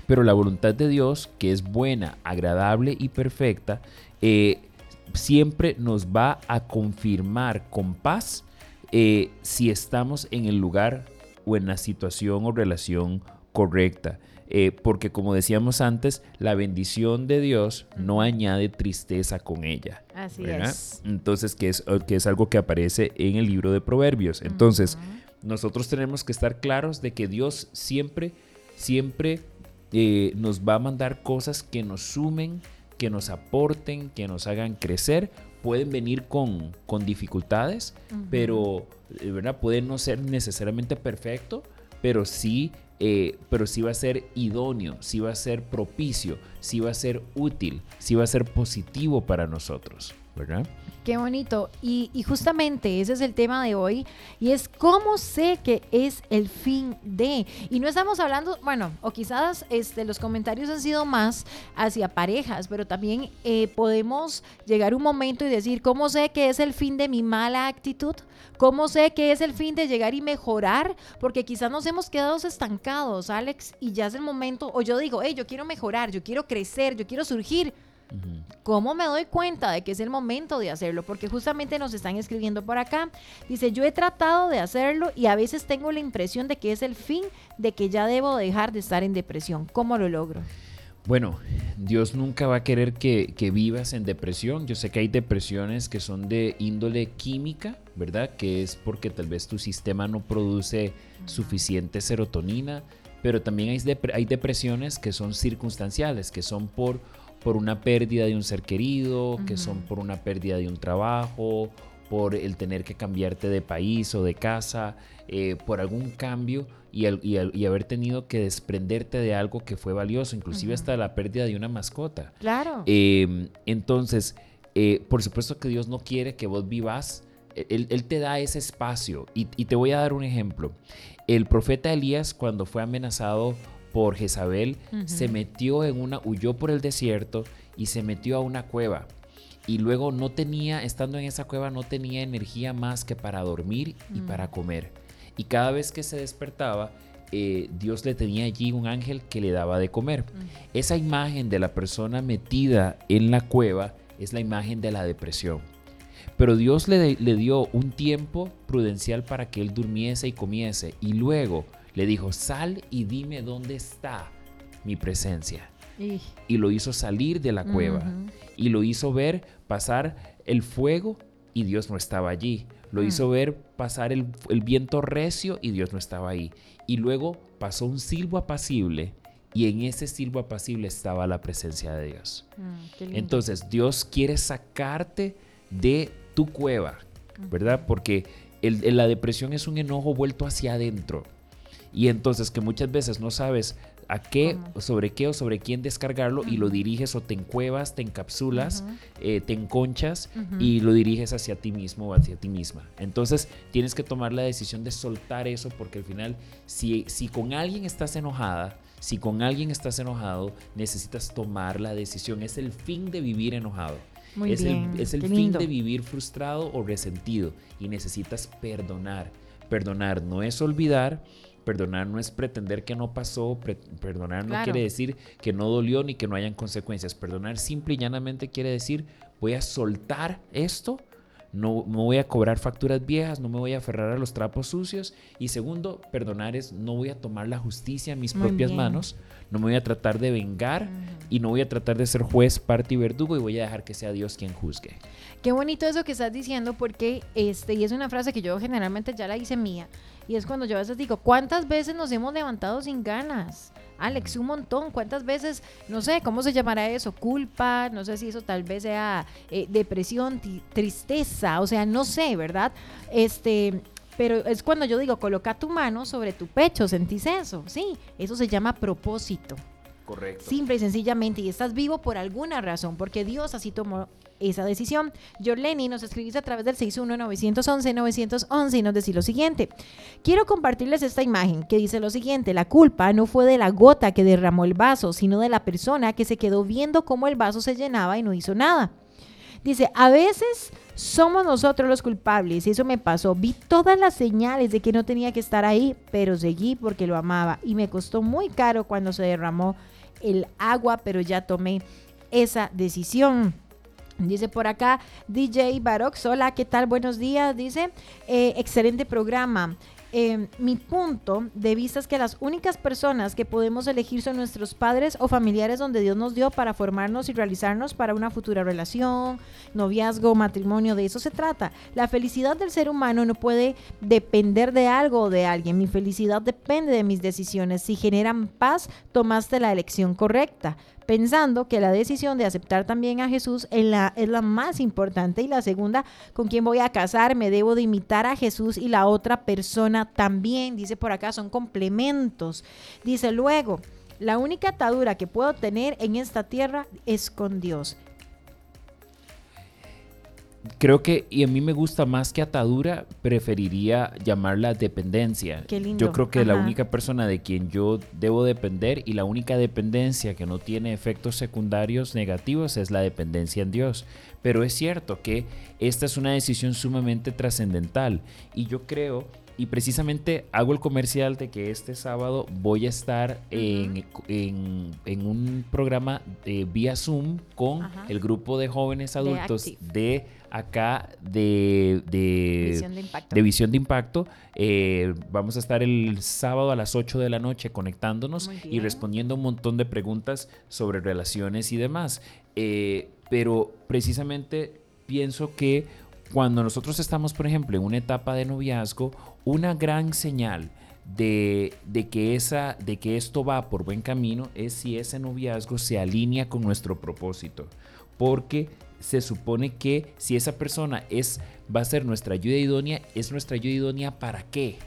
Pero la voluntad de Dios, que es buena, agradable y perfecta, eh, siempre nos va a confirmar con paz eh, si estamos en el lugar o en la situación o relación correcta. Eh, porque como decíamos antes, la bendición de Dios no añade tristeza con ella. Así es. Entonces, que es, que es algo que aparece en el libro de Proverbios. Entonces, nosotros tenemos que estar claros de que Dios siempre, siempre eh, nos va a mandar cosas que nos sumen, que nos aporten, que nos hagan crecer. Pueden venir con, con dificultades, pero eh, ¿verdad? puede no ser necesariamente perfecto, pero sí, eh, pero sí va a ser idóneo, sí va a ser propicio, sí va a ser útil, sí va a ser positivo para nosotros, Qué bonito. Y, justamente ese es el tema de hoy. Y es cómo sé que es el fin de. Y no estamos hablando, bueno, o quizás este, los comentarios han sido más hacia parejas, pero también eh, podemos llegar un momento y decir, ¿cómo sé que es el fin de mi mala actitud? ¿Cómo sé que es el fin de llegar y mejorar? Porque quizás nos hemos quedado estancados, Alex, y ya es el momento, o yo digo, hey, yo quiero mejorar, yo quiero crecer, yo quiero surgir ¿Cómo me doy cuenta de que es el momento de hacerlo? Porque justamente nos están escribiendo por acá. Dice, yo he tratado de hacerlo y a veces tengo la impresión de que es el fin de que ya debo dejar de estar en depresión. ¿Cómo lo logro? Bueno, Dios nunca va a querer que, vivas en depresión. Yo sé que hay depresiones que son de índole química, ¿verdad? Que es porque tal vez tu sistema no produce suficiente serotonina, pero también hay, hay depresiones que son circunstanciales, que son por por una pérdida de un ser querido, que son por una pérdida de un trabajo, por el tener que cambiarte de país o de casa, eh, por algún cambio y, y, haber tenido que desprenderte de algo que fue valioso, inclusive hasta la pérdida de una mascota. Claro. Em, entonces, eh, por supuesto que Dios no quiere que vos vivas, él, él te da ese espacio. Y, y te voy a dar un ejemplo. El profeta Elías, cuando fue amenazado por Jezabel, se metió en una, huyó por el desierto y se metió a una cueva. Y luego no tenía, estando en esa cueva, no tenía energía más que para dormir y mm. para comer. Y cada vez que se despertaba, eh, Dios le tenía allí un ángel que le daba de comer. Esa imagen de la persona metida en la cueva es la imagen de la depresión. Pero Dios le, le dio un tiempo prudencial para que él durmiese y comiese. Y luego le dijo, sal y dime dónde está mi presencia. Y lo hizo salir de la cueva y lo hizo ver pasar el fuego y Dios no estaba allí. Lo hizo mm. ver pasar el, viento recio y Dios no estaba ahí. Y luego pasó un silbo apacible y en ese silbo apacible estaba la presencia de Dios. Mm, Entonces Dios quiere sacarte de tu cueva, ¿verdad? Porque la depresión es un enojo vuelto hacia adentro. Y entonces que muchas veces no sabes a qué, sobre qué o sobre quién descargarlo y lo diriges o te encuevas, te encapsulas, eh, te enconchas y lo diriges hacia ti mismo o hacia ti misma. Entonces tienes que tomar la decisión de soltar eso porque al final si, si con alguien estás enojada, si con alguien estás enojado, necesitas tomar la decisión. Es el fin de vivir enojado. es el, es el fin de vivir frustrado o resentido y necesitas perdonar. Perdonar no es olvidar, Perdonar no es pretender que no pasó, perdonar no quiere decir que no dolió ni que no hayan consecuencias. Perdonar simple y llanamente quiere decir voy a soltar esto, no me voy a cobrar facturas viejas, no me voy a aferrar a los trapos sucios. Y segundo, perdonar es no voy a tomar la justicia en mis Muy propias bien. manos, no me voy a tratar de vengar y no voy a tratar de ser juez, parte y verdugo y voy a dejar que sea Dios quien juzgue. Qué bonito eso que estás diciendo porque este y es una frase que yo generalmente ya la hice mía y es cuando yo a veces digo, ¿cuántas veces nos hemos levantado sin ganas? Alex, un montón. ¿Cuántas veces, no sé, cómo se llamará eso? Culpa, no sé si eso tal vez sea eh, depresión, tristeza, o sea, no sé, ¿verdad? Este, pero es cuando yo digo, coloca tu mano sobre tu pecho, ¿sentís eso? Sí, eso se llama propósito. Correcto. Simple y sencillamente, y estás vivo por alguna razón, porque Dios así tomó esa decisión. Lenny nos escribís a través del 61911-911 y nos decís lo siguiente. Quiero compartirles esta imagen que dice lo siguiente, la culpa no fue de la gota que derramó el vaso, sino de la persona que se quedó viendo cómo el vaso se llenaba y no hizo nada. Dice, a veces somos nosotros los culpables, y eso me pasó. Vi todas las señales de que no tenía que estar ahí, pero seguí porque lo amaba y me costó muy caro cuando se derramó el agua, pero ya tomé esa decisión. Dice por acá DJ Barox, hola, ¿qué tal? Buenos días. Dice, eh, excelente programa. Eh, mi punto de vista es que las únicas personas que podemos elegir son nuestros padres o familiares donde Dios nos dio para formarnos y realizarnos para una futura relación, noviazgo, matrimonio, de eso se trata. La felicidad del ser humano no puede depender de algo o de alguien. Mi felicidad depende de mis decisiones. Si generan paz, tomaste la elección correcta pensando que la decisión de aceptar también a Jesús es la, es la más importante y la segunda, con quién voy a casarme, debo de imitar a Jesús y la otra persona también, dice por acá, son complementos. Dice luego, la única atadura que puedo tener en esta tierra es con Dios. Creo que, y a mí me gusta más que atadura, preferiría llamarla dependencia. Qué lindo, Yo creo que la única persona de quien yo debo depender y la única dependencia que no tiene efectos secundarios negativos es la dependencia en Dios. Pero es cierto que esta es una decisión sumamente trascendental y yo creo y precisamente hago el comercial de que este sábado voy a estar en, en- en un programa vía Zoom con Ajá. el grupo de jóvenes adultos de acá de, de- Visión de impacto. de Visión de Impacto. Eh, vamos a estar el sábado a las 8 de la noche conectándonos y respondiendo un montón de preguntas sobre relaciones y demás. Eh, pero precisamente pienso que cuando nosotros estamos, por ejemplo, en una etapa de noviazgo, una gran señal de, de que esa, de que esto va por buen camino es si ese noviazgo se alinea con nuestro propósito. Porque se supone que si esa persona es, va a ser nuestra ayuda idónea, es nuestra ayuda idónea para qué?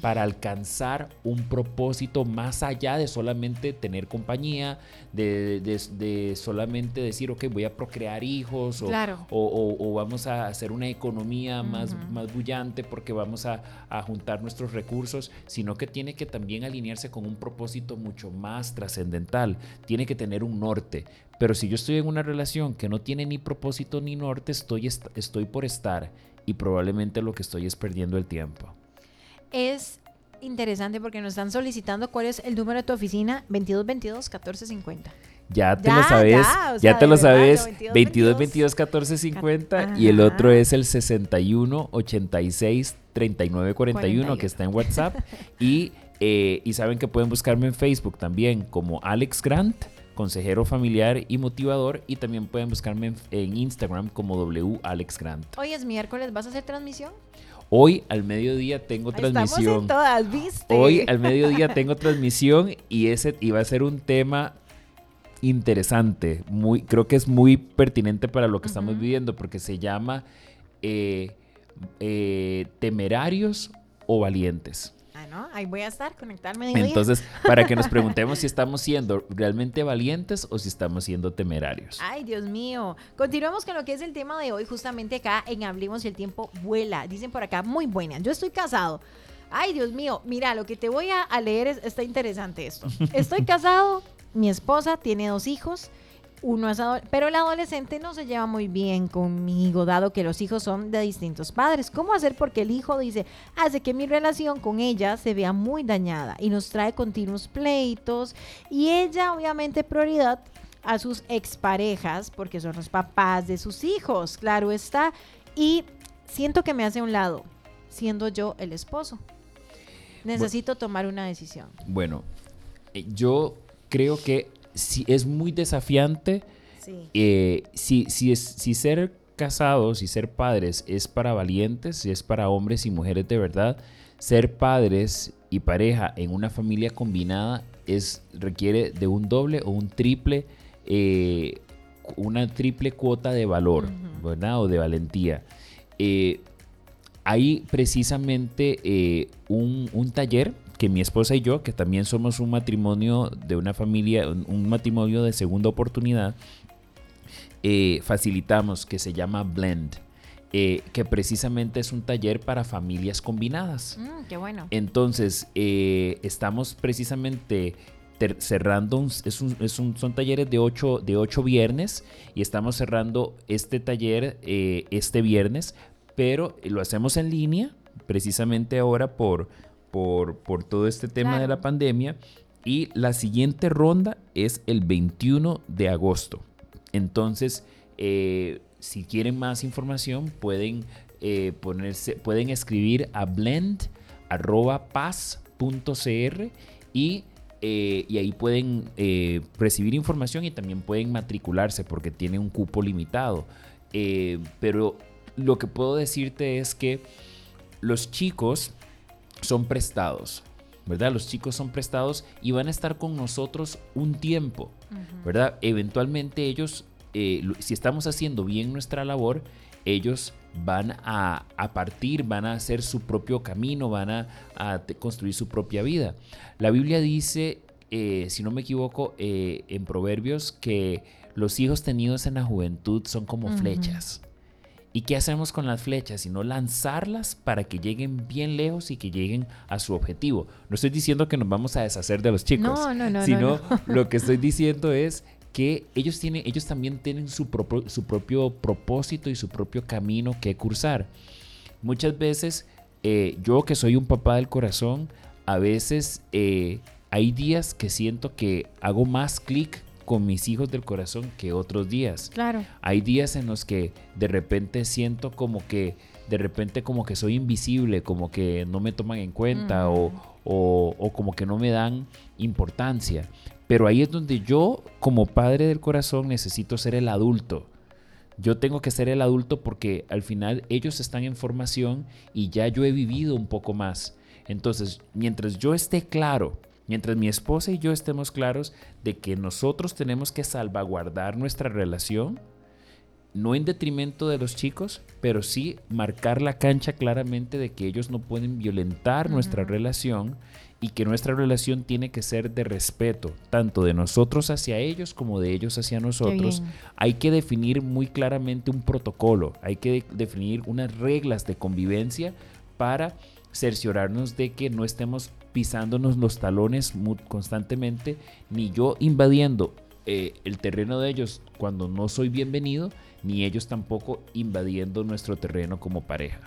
Para alcanzar un propósito más allá de solamente tener compañía, de, de- de solamente decir, ok, voy a procrear hijos o, Claro. o- o- o vamos a hacer una economía más, más bullante porque vamos a, a juntar nuestros recursos, sino que tiene que también alinearse con un propósito mucho más trascendental, tiene que tener un norte. Pero si yo estoy en una relación que no tiene ni propósito ni norte, estoy, est- estoy por estar y probablemente lo que estoy es perdiendo el tiempo. Es interesante porque nos están solicitando cuál es el número de tu oficina 2222-1450. Ya te Ya, lo sabes, ya, o ya, te lo verdad, sabes, 22, 22 22 14 50 y el otro es el 61 86 39 41 que está en WhatsApp <laughs> y, eh, y saben que pueden buscarme en Facebook también como Alex Grant, consejero familiar y motivador y también pueden buscarme en, en Instagram como W Alex Grant. Hoy es miércoles, ¿vas a hacer transmisión? Hoy al mediodía tengo transmisión. en todas, ¿viste? Hoy al mediodía tengo transmisión y ese iba a ser un tema interesante. Muy, creo que es muy pertinente para lo que estamos viviendo porque se llama eh, eh, temerarios o valientes. Ah, ¿no? Ahí voy a estar, conectarme. Entonces, para que nos <laughs> preguntemos si estamos siendo realmente valientes o si estamos siendo temerarios. Ay, Dios mío. Continuamos con lo que es el tema de hoy, justamente acá en Hablemos y el tiempo vuela. Dicen por acá, muy buena. Yo estoy casado. Ay, Dios mío. Mira, lo que te voy a, a leer es, está interesante esto. <laughs> Estoy casado, mi esposa tiene dos hijos. Uno es pero el adolescente no se lleva muy bien conmigo, dado que los hijos son de distintos padres. ¿Cómo hacer? Porque el hijo dice, hace que mi relación con ella se vea muy dañada y nos trae continuos pleitos. Y ella, obviamente, prioridad a sus exparejas, porque son los papás de sus hijos, claro está. y siento que me hace a un lado, siendo yo el esposo. Necesito tomar una decisión. Bueno, eh, yo creo que si es muy desafiante. Sí. eh, si, si, es, si ser casados y ser padres es para valientes, si es para hombres y mujeres de verdad, ser padres y pareja en una familia combinada es, requiere de un doble o un triple, eh, una triple cuota de valor. ¿verdad? O de valentía. Eh, hay precisamente eh, un, un taller que mi esposa y yo, que también somos un matrimonio de una familia, un, matrimonio de segunda oportunidad, eh, facilitamos que se llama Blend, eh, que precisamente es un taller para familias combinadas. Mm, qué bueno. Entonces, eh, estamos precisamente cerrando, un- es un- es un- son talleres de ocho, de ocho viernes y estamos cerrando este taller este viernes, pero lo hacemos en línea, precisamente ahora por, por, por todo este tema de la pandemia. Y la siguiente ronda es el 21 de agosto. Entonces, eh, si quieren más información, pueden eh, ponerse, pueden escribir a blend.paz.cr y, eh, y ahí pueden eh, recibir información y también pueden matricularse porque tiene un cupo limitado. Pero lo que puedo decirte es que los chicos son prestados, ¿verdad? Los chicos son prestados y van a estar con nosotros un tiempo, ¿verdad? Eventualmente ellos, eh, si estamos haciendo bien nuestra labor, ellos van a, a partir, van a hacer su propio camino, van a, construir su propia vida. La Biblia dice, eh, si no me equivoco, eh, en Proverbios, que los hijos tenidos en la juventud son como flechas. ¿Y qué hacemos con las flechas? Sino lanzarlas para que lleguen bien lejos y que lleguen a su objetivo. No estoy diciendo que nos vamos a deshacer de los chicos, No, no, no, no, sino no. <laughs> lo que estoy diciendo es que ellos, tienen, ellos también tienen su, propio- su propio propósito y su propio camino que cursar. Muchas veces, eh, yo que soy un papá del corazón, a veces eh, hay días que siento que hago más clic con mis hijos del corazón que otros días. Claro. Hay días en los que de repente siento como que, de repente como que soy invisible, como que no me toman en cuenta o, o- o como que no me dan importancia. Pero ahí es donde yo, como padre del corazón, necesito ser el adulto. Yo tengo que ser el adulto porque al final ellos están en formación y ya yo he vivido un poco más. Entonces, mientras yo esté claro, mientras mi esposa y yo estemos claros de que nosotros tenemos que salvaguardar nuestra relación, no en detrimento de los chicos, pero sí marcar la cancha claramente de que ellos no pueden violentar nuestra relación y que nuestra relación tiene que ser de respeto, tanto de nosotros hacia ellos como de ellos hacia nosotros. Hay que definir muy claramente un protocolo, hay que de- definir unas reglas de convivencia para cerciorarnos de que no estemos pisándonos los talones constantemente, ni yo invadiendo eh, el terreno de ellos cuando no soy bienvenido, ni ellos tampoco invadiendo nuestro terreno como pareja.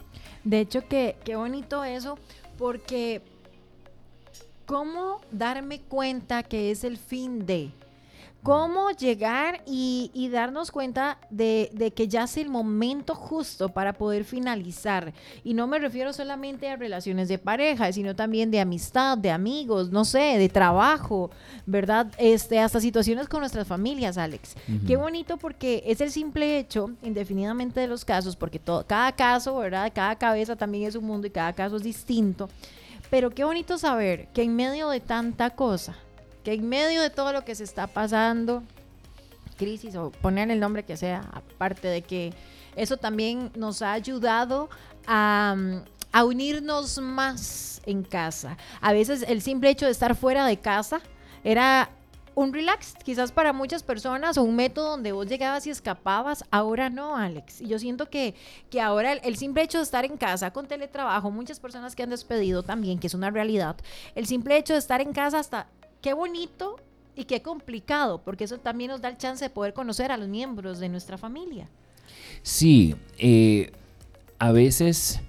De hecho, que qué bonito eso, porque ¿cómo darme cuenta que es el fin de? ¿Cómo llegar y, y darnos cuenta de, de que ya es el momento justo para poder finalizar? Y no me refiero solamente a relaciones de pareja, sino también de amistad, de amigos, no sé, de trabajo, ¿verdad? Este, hasta situaciones con nuestras familias, Alex. Qué bonito porque es el simple hecho, indefinidamente de los casos, porque todo, cada caso, ¿verdad? Cada cabeza también es un mundo y cada caso es distinto. Pero qué bonito saber que en medio de tanta cosa, que en medio de todo lo que se está pasando, crisis o poner el nombre que sea, aparte de que eso también nos ha ayudado a, a unirnos más en casa. A veces el simple hecho de estar fuera de casa era un relax, quizás para muchas personas, o un método donde vos llegabas y escapabas. Ahora no, Alex. Y yo siento que, que ahora el, el simple hecho de estar en casa con teletrabajo, muchas personas que han despedido también, que es una realidad, el simple hecho de estar en casa hasta qué bonito y qué complicado, porque eso también nos da el chance de poder conocer a los miembros de nuestra familia. Sí, eh, a veces,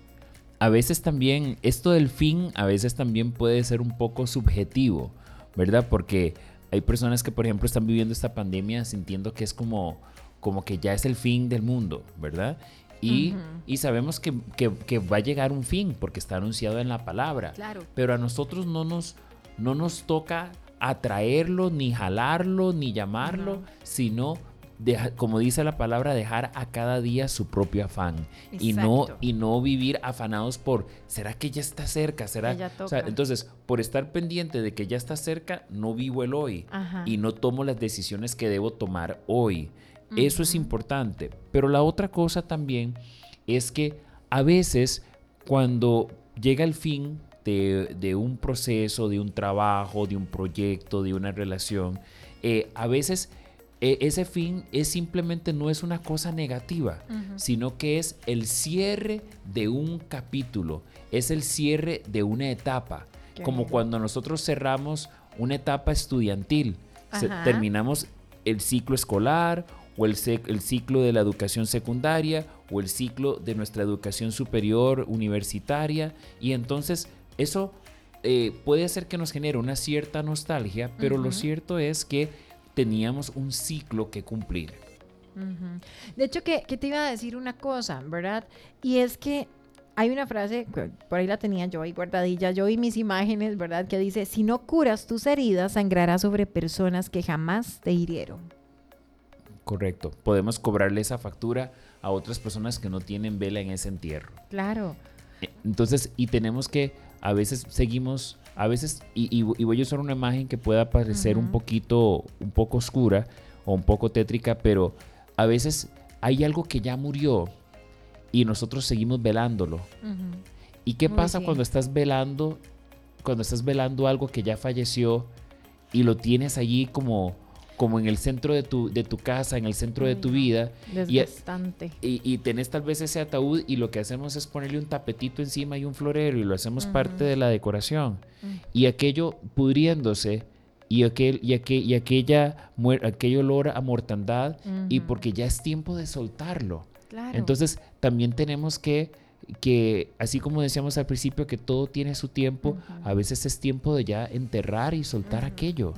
a veces también, esto del fin a veces también puede ser un poco subjetivo, ¿verdad? Porque hay personas que, por ejemplo, están viviendo esta pandemia sintiendo que es como, como que ya es el fin del mundo, ¿verdad? y, y sabemos que, que, que, va a llegar un fin porque está anunciado en la palabra. Claro. Pero a nosotros no nos, no nos toca atraerlo, ni jalarlo, ni llamarlo, sino como dice la palabra, dejar a cada día su propio afán y no, y no vivir afanados por, ¿será que ya está cerca? ¿Será? entonces, por estar pendiente de que ya está cerca, no vivo el hoy y no tomo las decisiones que debo tomar hoy. Eso es importante. Pero la otra cosa también es que a veces cuando llega el fin de, de un proceso, de un trabajo, de un proyecto, de una relación, eh, a veces e, ese fin es simplemente no es una cosa negativa, sino que es el cierre de un capítulo, es el cierre de una etapa, como cuando nosotros cerramos una etapa estudiantil, terminamos el ciclo escolar o el, el, ciclo de la educación secundaria o el ciclo de nuestra educación superior universitaria y entonces eso eh, puede hacer que nos genere una cierta nostalgia, pero lo cierto es que teníamos un ciclo que cumplir. De hecho, que, te iba a decir una cosa, ¿verdad? Y es que hay una frase, por ahí la tenía yo ahí guardadilla, yo y mis imágenes, ¿verdad? Que dice, si no curas tus heridas, sangrarás sobre personas que jamás te hirieron. Correcto. Podemos cobrarle esa factura a otras personas que no tienen vela en ese entierro. Claro. Eh, entonces, y tenemos que, a veces seguimos a veces, y, voy a usar una imagen que pueda parecer un poquito, un poco oscura o un poco tétrica, pero a veces hay algo que ya murió y nosotros seguimos velándolo. ¿Y qué pasa cuando estás velando, cuando estás velando algo que ya falleció y lo tienes allí como como en el centro de tu, de tu casa, en el centro de tu vida. Y, y, tenés tal vez ese ataúd y lo que hacemos es ponerle un tapetito encima y un florero y lo hacemos parte de la decoración. Y aquello pudriéndose y aquel, y aquel, y aquella, aquello olor a mortandad y porque ya es tiempo de soltarlo. Entonces también tenemos que que así como decíamos al principio que todo tiene su tiempo, a veces es tiempo de ya enterrar y soltar aquello.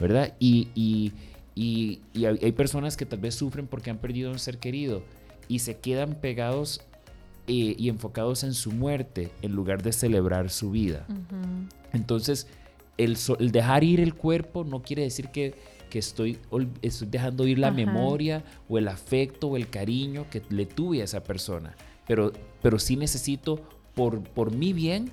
¿Verdad? Y, y, y, hay personas que tal vez sufren porque han perdido a un ser querido y se quedan pegados eh, y enfocados en su muerte en lugar de celebrar su vida. Entonces, el, el, dejar ir el cuerpo no quiere decir que, que estoy, estoy, dejando ir la memoria o el afecto o el cariño que le tuve a esa persona. Pero, pero sí necesito, por, por mi bien,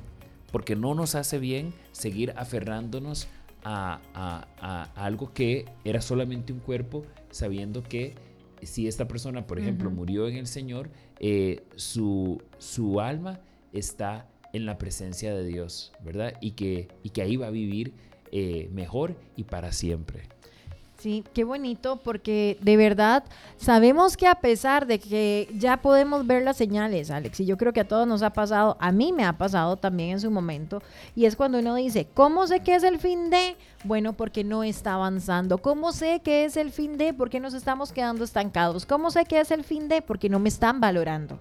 porque no nos hace bien, seguir aferrándonos a, algo que era solamente un cuerpo, sabiendo que si esta persona, por ejemplo, murió en el Señor, eh, su, su alma está en la presencia de Dios, ¿verdad? Y que, y que ahí va a vivir eh, mejor y para siempre. Sí, qué bonito, porque de verdad sabemos que a pesar de que ya podemos ver las señales, Alex, y yo creo que a todos nos ha pasado, a mí me ha pasado también en su momento, y es cuando uno dice, ¿cómo sé que es el fin de? Bueno, porque no está avanzando. ¿Cómo sé que es el fin de? Porque nos estamos quedando estancados. ¿Cómo sé que es el fin de? Porque no me están valorando.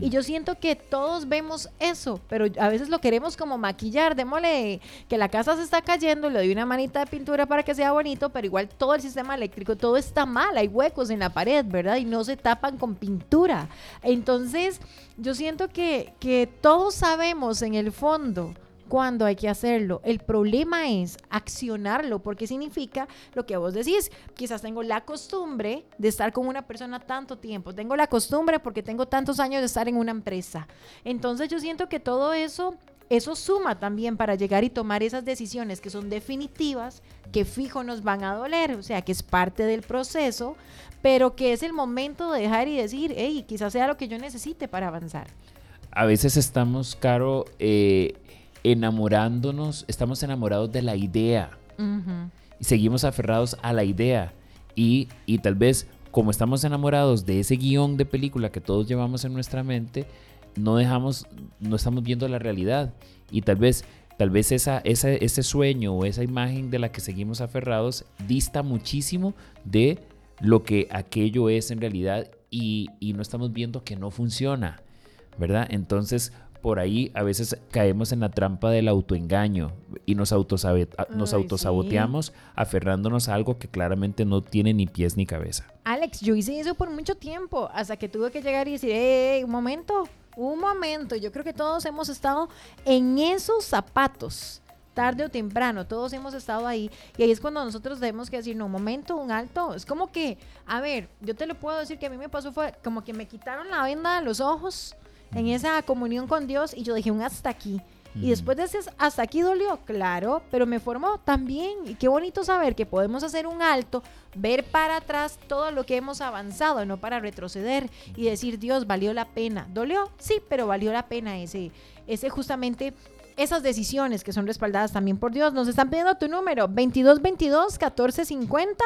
Y yo siento que todos vemos eso, pero a veces lo queremos como maquillar, démosle que la casa se está cayendo, le doy una manita de pintura para que sea bonito, pero igual todo el sistema eléctrico, todo está mal, hay huecos en la pared, ¿verdad? Y no se tapan con pintura. Entonces, yo siento que, que todos sabemos en el fondo cuándo hay que hacerlo. El problema es accionarlo, porque significa lo que vos decís. Quizás tengo la costumbre de estar con una persona tanto tiempo. Tengo la costumbre porque tengo tantos años de estar en una empresa. Entonces yo siento que todo eso eso suma también para llegar y tomar esas decisiones que son definitivas, que fijo nos van a doler, o sea, que es parte del proceso, pero que es el momento de dejar y decir, hey, quizás sea lo que yo necesite para avanzar. A veces estamos, Caro, eh, enamorándonos, estamos enamorados de la idea. Y seguimos aferrados a la idea. Y, y tal vez como estamos enamorados de ese guion de película que todos llevamos en nuestra mente, no dejamos, no estamos viendo la realidad. Y tal vez, tal vez esa, ese sueño o esa imagen de la que seguimos aferrados dista muchísimo de lo que aquello es en realidad y, y no estamos viendo que no funciona. ¿verdad? Entonces, por ahí a veces caemos en la trampa del autoengaño y nos, autosabe- nos Ay, autosaboteamos aferrándonos a algo que claramente no tiene ni pies ni cabeza. Alex, yo hice eso por mucho tiempo, hasta que tuve que llegar y decir, "Ey, un momento, un momento. Yo creo que todos hemos estado en esos zapatos, tarde o temprano, todos hemos estado ahí. Y ahí es cuando nosotros debemos que decir, no, un momento, un alto. Es como que, a ver, yo te lo puedo decir que a mí me pasó fue como que me quitaron la venda de los ojos en esa comunión con Dios y yo dije, un hasta aquí. Y después de ese hasta aquí dolió, claro, pero me formó también. Y qué bonito saber que podemos hacer un alto, ver para atrás todo lo que hemos avanzado, no para retroceder y decir, Dios, valió la pena. ¿Dolió? Sí, pero valió la pena ese, ese justamente esas decisiones que son respaldadas también por Dios. Nos están pidiendo tu número, 2222 1450.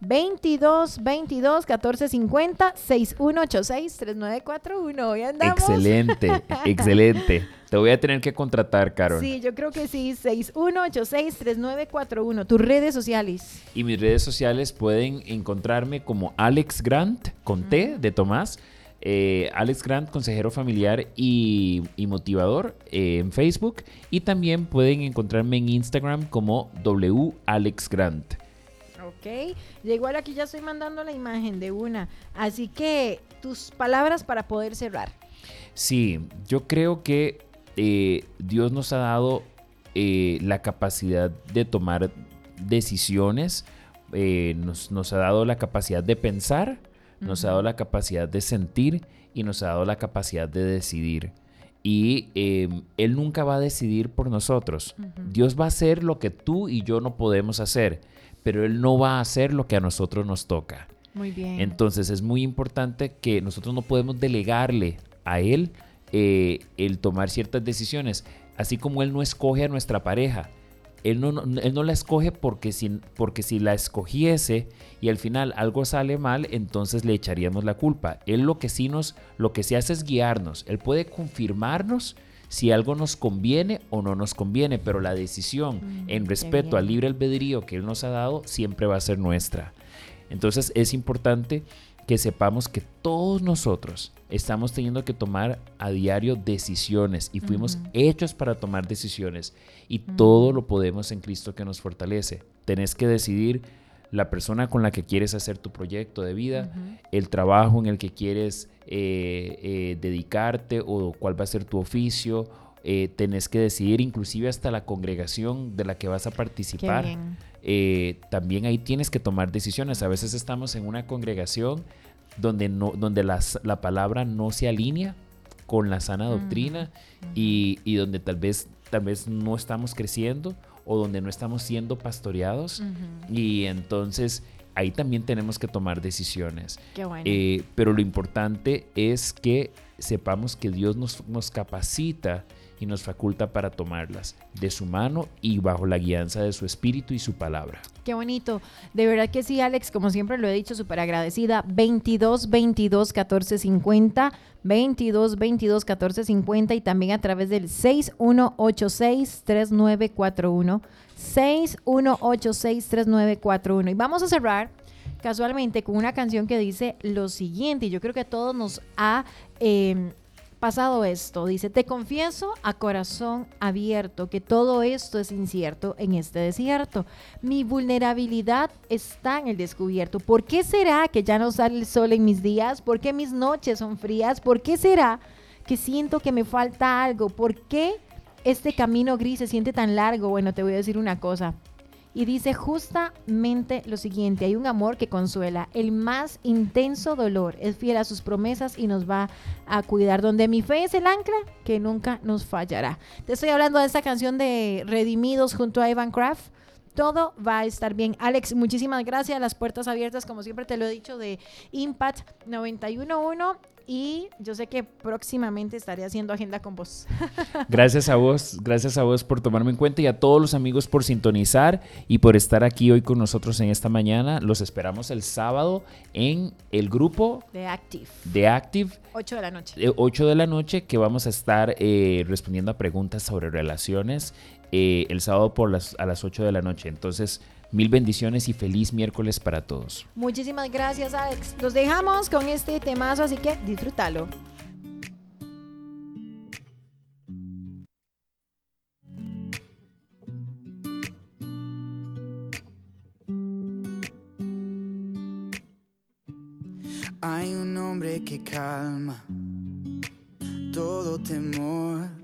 22 22 14 50 6186 3941. Hoy andamos. Excelente, <laughs> excelente. Te voy a tener que contratar, Carol. Sí, yo creo que sí. 6186 3941. Tus redes sociales. Y mis redes sociales pueden encontrarme como Alex Grant, con T de Tomás. eh, Alex Grant, consejero familiar y, y motivador eh, en Facebook. Y también pueden encontrarme en Instagram como W Alex Grant. Ok. Igual aquí ya estoy mandando la imagen de una. Así que tus palabras para poder cerrar. Sí, yo creo que eh, Dios nos ha dado eh, la capacidad de tomar decisiones, eh, nos, nos ha dado la capacidad de pensar, nos ha dado la capacidad de sentir y nos ha dado la capacidad de decidir. Y eh, Él nunca va a decidir por nosotros. Dios va a hacer lo que tú y yo no podemos hacer, pero Él no va a hacer lo que a nosotros nos toca. Muy bien. Entonces es muy importante que nosotros no podemos delegarle a él eh, el tomar ciertas decisiones, así como él no escoge a nuestra pareja. Él no, no- él no la escoge porque si, porque si la escogiese y al final algo sale mal, entonces le echaríamos la culpa. Él lo que sí nos, lo que sí hace es guiarnos. Él puede confirmarnos si algo nos conviene o no nos conviene, pero la decisión Mm, en respeto al libre albedrío que Él nos ha dado siempre va a ser nuestra. Entonces es importante que sepamos que todos nosotros estamos teniendo que tomar a diario decisiones y fuimos hechos para tomar decisiones y todo lo podemos en Cristo que nos fortalece. Tenés que decidir la persona con la que quieres hacer tu proyecto de vida, el trabajo en el que quieres eh, eh, dedicarte o cuál va a ser tu oficio. eh, tenés que decidir inclusive hasta la congregación de la que vas a participar eh, también ahí tienes que tomar decisiones. A veces estamos en una congregación donde, no, donde las- la palabra no se alinea con la sana doctrina y, y donde tal vez, tal vez no estamos creciendo o donde no estamos siendo pastoreados. Y entonces ahí también tenemos que tomar decisiones. Qué bueno. Eh, pero lo importante es que sepamos que Dios nos, nos capacita y nos faculta para tomarlas de su mano y bajo la guianza de su espíritu y su palabra. Qué bonito. De verdad que sí, Alex, como siempre lo he dicho, súper agradecida. 22 22 14 50, 22 22 14 50 y también a través del 6186 3941, 6186 3941. Y vamos a cerrar casualmente con una canción que dice lo siguiente, y yo creo que a todos nos ha eh, pasado esto. Dice, te confieso a corazón abierto que todo esto es incierto en este desierto. Mi vulnerabilidad está en el descubierto. ¿Por qué será que ya no sale el sol en mis días? ¿Por qué mis noches son frías? ¿Por qué será que siento que me falta algo? ¿Por qué este camino gris se siente tan largo? Bueno, te voy a decir una cosa. Y dice justamente lo siguiente, hay un amor que consuela, el más intenso dolor, es fiel a sus promesas y nos va a cuidar, donde mi fe es el ancla que nunca nos fallará. Te estoy hablando de esta canción de Redimidos junto a Evan Craft. Todo va a estar bien. Alex, muchísimas gracias. Las puertas abiertas, como siempre te lo he dicho, de Impact 911. Y yo sé que próximamente estaré haciendo agenda con vos. <laughs> Gracias a vos, gracias a vos por tomarme en cuenta y a todos los amigos por sintonizar y por estar aquí hoy con nosotros en esta mañana. Los esperamos el sábado en el grupo De Active. de Active 8 de la noche. de 8 de la noche que vamos a estar eh, respondiendo a preguntas sobre relaciones eh, el sábado por las, a las 8 de la noche. Entonces, mil bendiciones y feliz miércoles para todos. Muchísimas gracias, Alex. Los dejamos con este temazo, así que disfrútalo. Hay un hombre que calma todo temor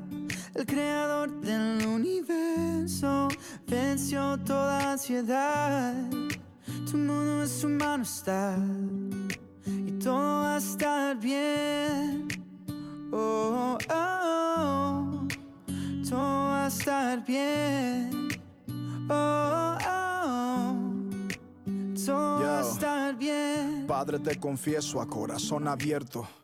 El creador del universo venció toda ansiedad. Tu mundo es humano está y todo va a estar bien. Oh, oh, oh, todo va a estar bien. Oh, oh, todo va a estar bien. Padre, te confieso a corazón abierto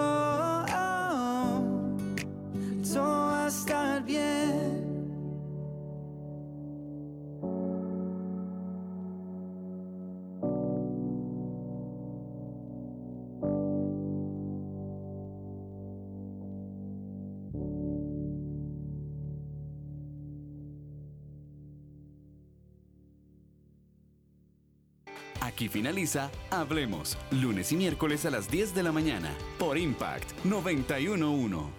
Oh, oh, todo va a estar bien. Aquí finaliza Hablemos, lunes y miércoles a las 10 de la mañana, por Impact 911.